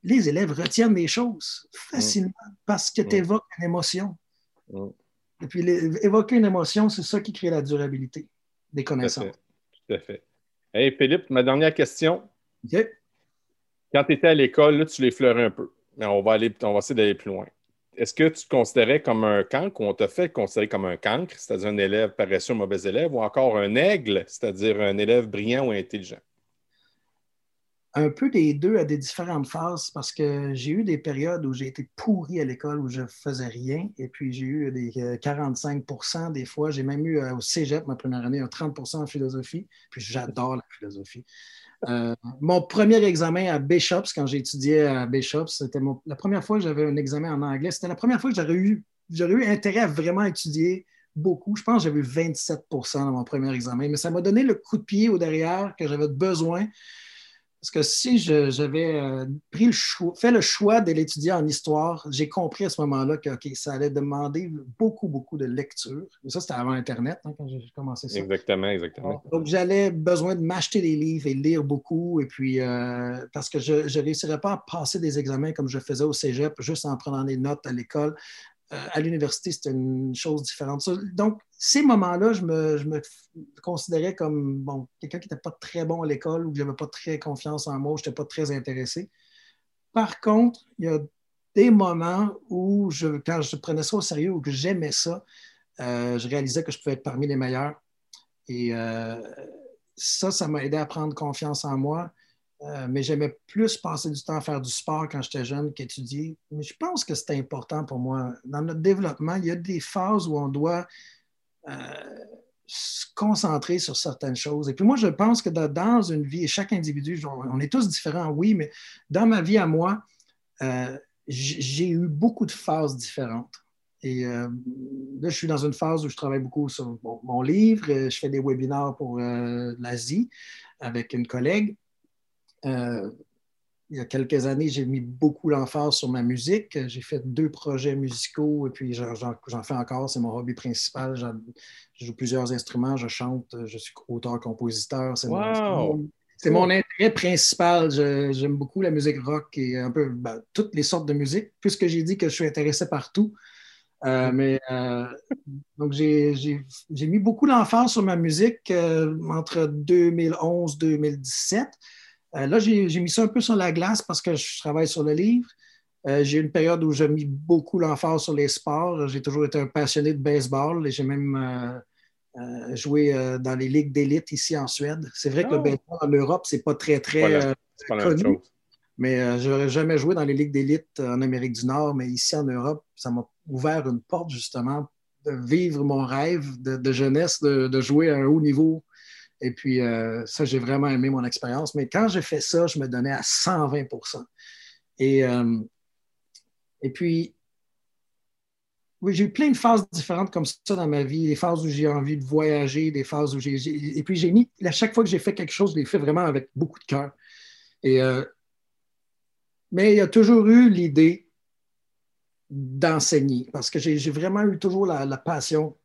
les élèves retiennent des choses facilement parce que tu évoques une émotion. Et puis, évoquer une émotion, c'est ça qui crée la durabilité des connaissances. Tout à fait. Hey, Philippe, ma dernière question. Quand tu étais à l'école, tu l'effleurais un peu on va, aller, on va essayer d'aller plus loin. Est-ce que tu te considérais comme un cancre ou on t'a fait considérer comme un cancre, c'est-à-dire un élève paresseux, mauvais élève, ou encore un aigle, c'est-à-dire un élève brillant ou intelligent? Un peu des deux à des différentes phases parce que j'ai eu des périodes où j'ai été pourri à l'école où je ne faisais rien et puis j'ai eu des 45% euh, des fois. J'ai même eu euh, au cégep ma première année un 30% en philosophie. Puis j'adore la philosophie. Euh, mon premier examen à Bishops, quand j'ai étudié à Bishops, c'était la première fois que j'avais un examen en anglais. C'était la première fois que j'aurais eu, eu intérêt à vraiment étudier beaucoup. Je pense que j'avais eu 27% dans mon premier examen, mais ça m'a donné le coup de pied au derrière que j'avais besoin parce que si j'avais euh, pris le choix, fait le choix de l'étudier en histoire, j'ai compris à ce moment-là que ça allait demander beaucoup, beaucoup de lecture. Mais ça, c'était avant Internet, hein, quand j'ai commencé ça. Exactement, exactement. Donc, j'allais besoin de m'acheter des livres et lire beaucoup. Et puis, euh, parce que je ne réussirais pas à passer des examens comme je faisais au cégep, juste en prenant des notes à l'école. Euh, à l'université, c'était une chose différente. Donc, ces moments-là, je me, considérais comme bon, quelqu'un qui n'était pas très bon à l'école ou que je n'avais pas très confiance en moi, je n'étais pas très intéressé. Par contre, il y a des moments où, je, quand je prenais ça au sérieux ou que j'aimais ça, euh, je réalisais que je pouvais être parmi les meilleurs. Et euh, ça, ça m'a aidé à prendre confiance en moi. Euh, mais j'aimais plus passer du temps à faire du sport quand j'étais jeune qu'étudier. Mais je pense que c'est important pour moi. Dans notre développement, il y a des phases où on doit se concentrer sur certaines choses. Et puis moi, je pense que dans une vie, chaque individu, on est tous différents, oui, mais dans ma vie à moi, euh, j'ai eu beaucoup de phases différentes. Et là, je suis dans une phase où je travaille beaucoup sur mon livre. Je fais des webinaires pour l'Asie avec une collègue. Euh, il y a quelques années, j'ai mis beaucoup l'emphase sur ma musique. J'ai fait deux projets musicaux et puis j'en fais encore. C'est mon hobby principal. Je joue plusieurs instruments, je chante, je suis auteur-compositeur. C'est mon, intérêt principal. J'aime beaucoup la musique rock et un peu ben, toutes les sortes de musique, puisque j'ai dit que je suis intéressé par tout. Euh, mais euh, donc, j'ai mis beaucoup l'emphase sur ma musique entre 2011 et 2017. Euh, là, j'ai mis ça un peu sur la glace parce que je travaille sur le livre. Euh, j'ai eu une période où j'ai mis beaucoup l'emphase sur les sports. J'ai toujours été un passionné de baseball et j'ai même euh, joué dans les ligues d'élite ici en Suède. C'est vrai que le oh. baseball en Europe, c'est pas très, très connu. Mais je n'aurais jamais joué dans les ligues d'élite en Amérique du Nord, mais ici en Europe, ça m'a ouvert une porte justement de vivre mon rêve de, jeunesse, de, jouer à un haut niveau et puis, euh, ça, j'ai vraiment aimé mon expérience. Mais quand j'ai fait ça, je me donnais à 120 Et, euh, et puis, oui, j'ai eu plein de phases différentes comme ça dans ma vie. Des phases où j'ai envie de voyager, des phases où j'ai. Et puis, j'ai mis. À chaque fois que j'ai fait quelque chose, je l'ai fait vraiment avec beaucoup de cœur. Et, euh, mais il y a toujours eu l'idée d'enseigner parce que j'ai vraiment eu toujours la passion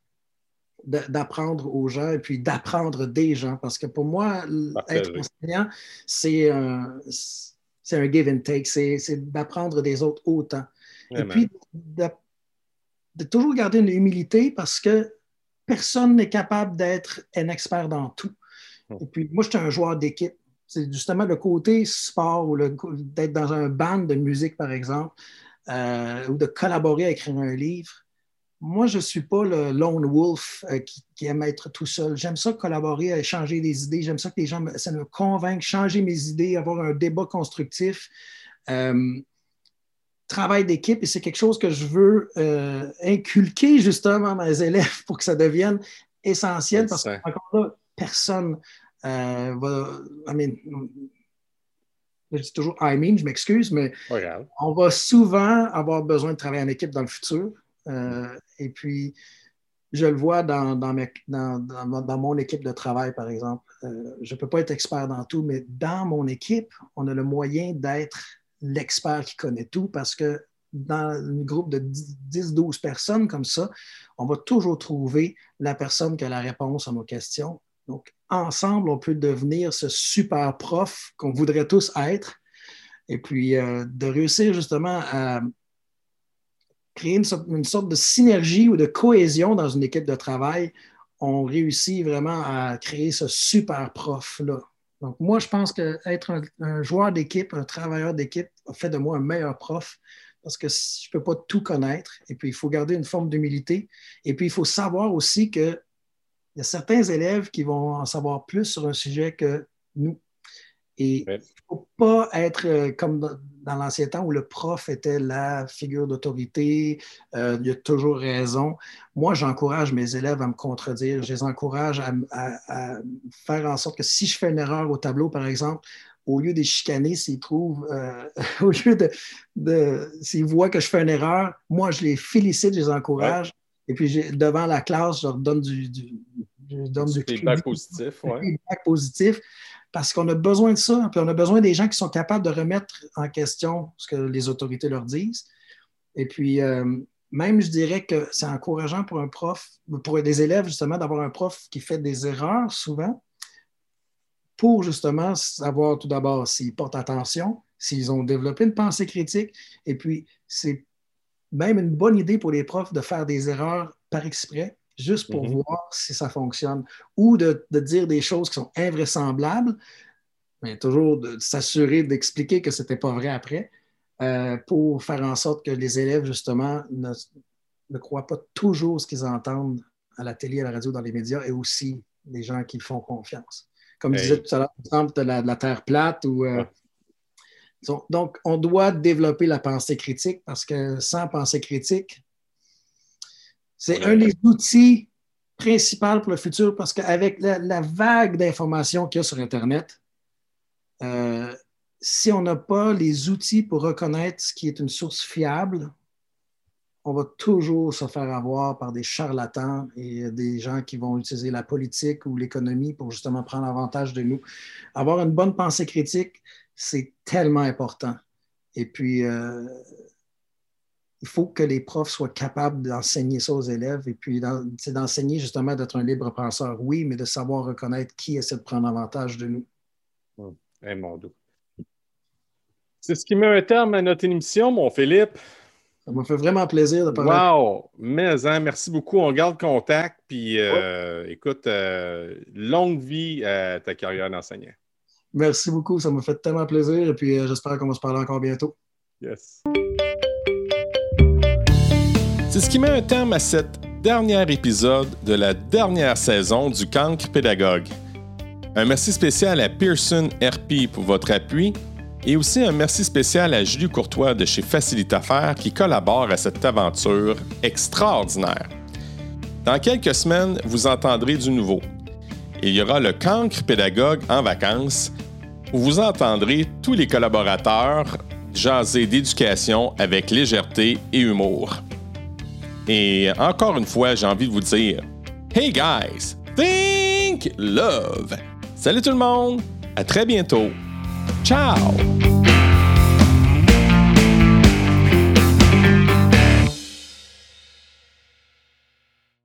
d'apprendre aux gens et puis d'apprendre des gens. Parce que pour moi, être enseignant, c'est un, un, give and take, c'est d'apprendre des autres autant. et puis de, toujours garder une humilité parce que personne n'est capable d'être un expert dans tout. Hmm. Et puis moi, je suis un joueur d'équipe. C'est justement le côté sport ou d'être dans un band de musique, par exemple, euh, ou de collaborer à écrire un livre moi, je ne suis pas le lone wolf euh, qui, aime être tout seul. J'aime ça collaborer, échanger des idées. J'aime ça que les gens ça me convainquent, changer mes idées, avoir un débat constructif. Euh, travail d'équipe, et c'est quelque chose que je veux euh, inculquer justement à mes élèves pour que ça devienne essentiel parce que, encore là, personne va. je dis toujours I mean, je m'excuse, mais on va souvent avoir besoin de travailler en équipe dans le futur. Euh, et puis, je le vois dans, dans, mon équipe de travail, par exemple. Euh, je ne peux pas être expert dans tout, mais dans mon équipe, on a le moyen d'être l'expert qui connaît tout parce que dans un groupe de 10-12 personnes comme ça, on va toujours trouver la personne qui a la réponse à nos questions. Donc, ensemble, on peut devenir ce super prof qu'on voudrait tous être. Et puis, euh, de réussir justement à, créer une sorte, de synergie ou de cohésion dans une équipe de travail, on réussit vraiment à créer ce super prof-là. Donc, moi, je pense qu'être un, joueur d'équipe, un travailleur d'équipe, a fait de moi un meilleur prof parce que je ne peux pas tout connaître. Et puis, il faut garder une forme d'humilité. Et puis, il faut savoir aussi qu'il y a certains élèves qui vont en savoir plus sur un sujet que nous. Et il ne faut pas être euh, comme dans, l'ancien temps où le prof était la figure d'autorité, euh, il a toujours raison. Moi, j'encourage mes élèves à me contredire, je les encourage à, faire en sorte que si je fais une erreur au tableau, par exemple, au lieu de chicaner, s'ils trouvent, euh, au lieu de, s'ils voient que je fais une erreur, moi, je les félicite, je les encourage. Et puis, devant la classe, je leur donne du, du, feedback positif. Ouais. Feedback positif parce qu'on a besoin de ça, puis on a besoin des gens qui sont capables de remettre en question ce que les autorités leur disent. Et puis, euh, même, je dirais que c'est encourageant pour un prof, pour des élèves, justement, d'avoir un prof qui fait des erreurs souvent, pour justement savoir tout d'abord s'ils portent attention, s'ils ont développé une pensée critique, et puis c'est même une bonne idée pour les profs de faire des erreurs par exprès, juste pour mhm. voir si ça fonctionne, ou de, dire des choses qui sont invraisemblables, mais toujours de, s'assurer d'expliquer que ce n'était pas vrai après, euh, pour faire en sorte que les élèves, justement, ne, ne croient pas toujours ce qu'ils entendent à la télé, à la radio, dans les médias, et aussi les gens qui font confiance. comme je disais tout à l'heure, par exemple, de la, Terre plate. Ou, euh, donc, on doit développer la pensée critique parce que sans pensée critique, c'est un des outils principaux pour le futur parce qu'avec la, vague d'informations qu'il y a sur Internet, euh, si on n'a pas les outils pour reconnaître ce qui est une source fiable, on va toujours se faire avoir par des charlatans et des gens qui vont utiliser la politique ou l'économie pour justement prendre avantage de nous. Avoir une bonne pensée critique, c'est tellement important. Et puis, euh, il faut que les profs soient capables d'enseigner ça aux élèves et puis c'est d'enseigner justement d'être un libre penseur, oui, mais de savoir reconnaître qui essaie de prendre avantage de nous. Hum, mon C'est ce qui met un terme à notre émission, mon Philippe. Ça m'a fait vraiment plaisir de parler. Wow! Mais, hein, merci beaucoup. On garde contact. Puis, euh, écoute, euh, longue vie à ta carrière d'enseignant. Merci beaucoup. Ça m'a fait tellement plaisir. Et puis, euh, j'espère qu'on va se parler encore bientôt. Yes. C'est ce qui met un terme à cet dernier épisode de la dernière saison du Cancre Pédagogue. Un merci spécial à Pearson RP pour votre appui et aussi un merci spécial à Julie Courtois de chez Facilite Affaires qui collabore à cette aventure extraordinaire. Dans quelques semaines, vous entendrez du nouveau. Il y aura le cancre pédagogue en vacances où vous entendrez tous les collaborateurs jaser d'éducation avec légèreté et humour. Et encore une fois, j'ai envie de vous dire Hey guys, think love! Salut tout le monde, à très bientôt! Ciao!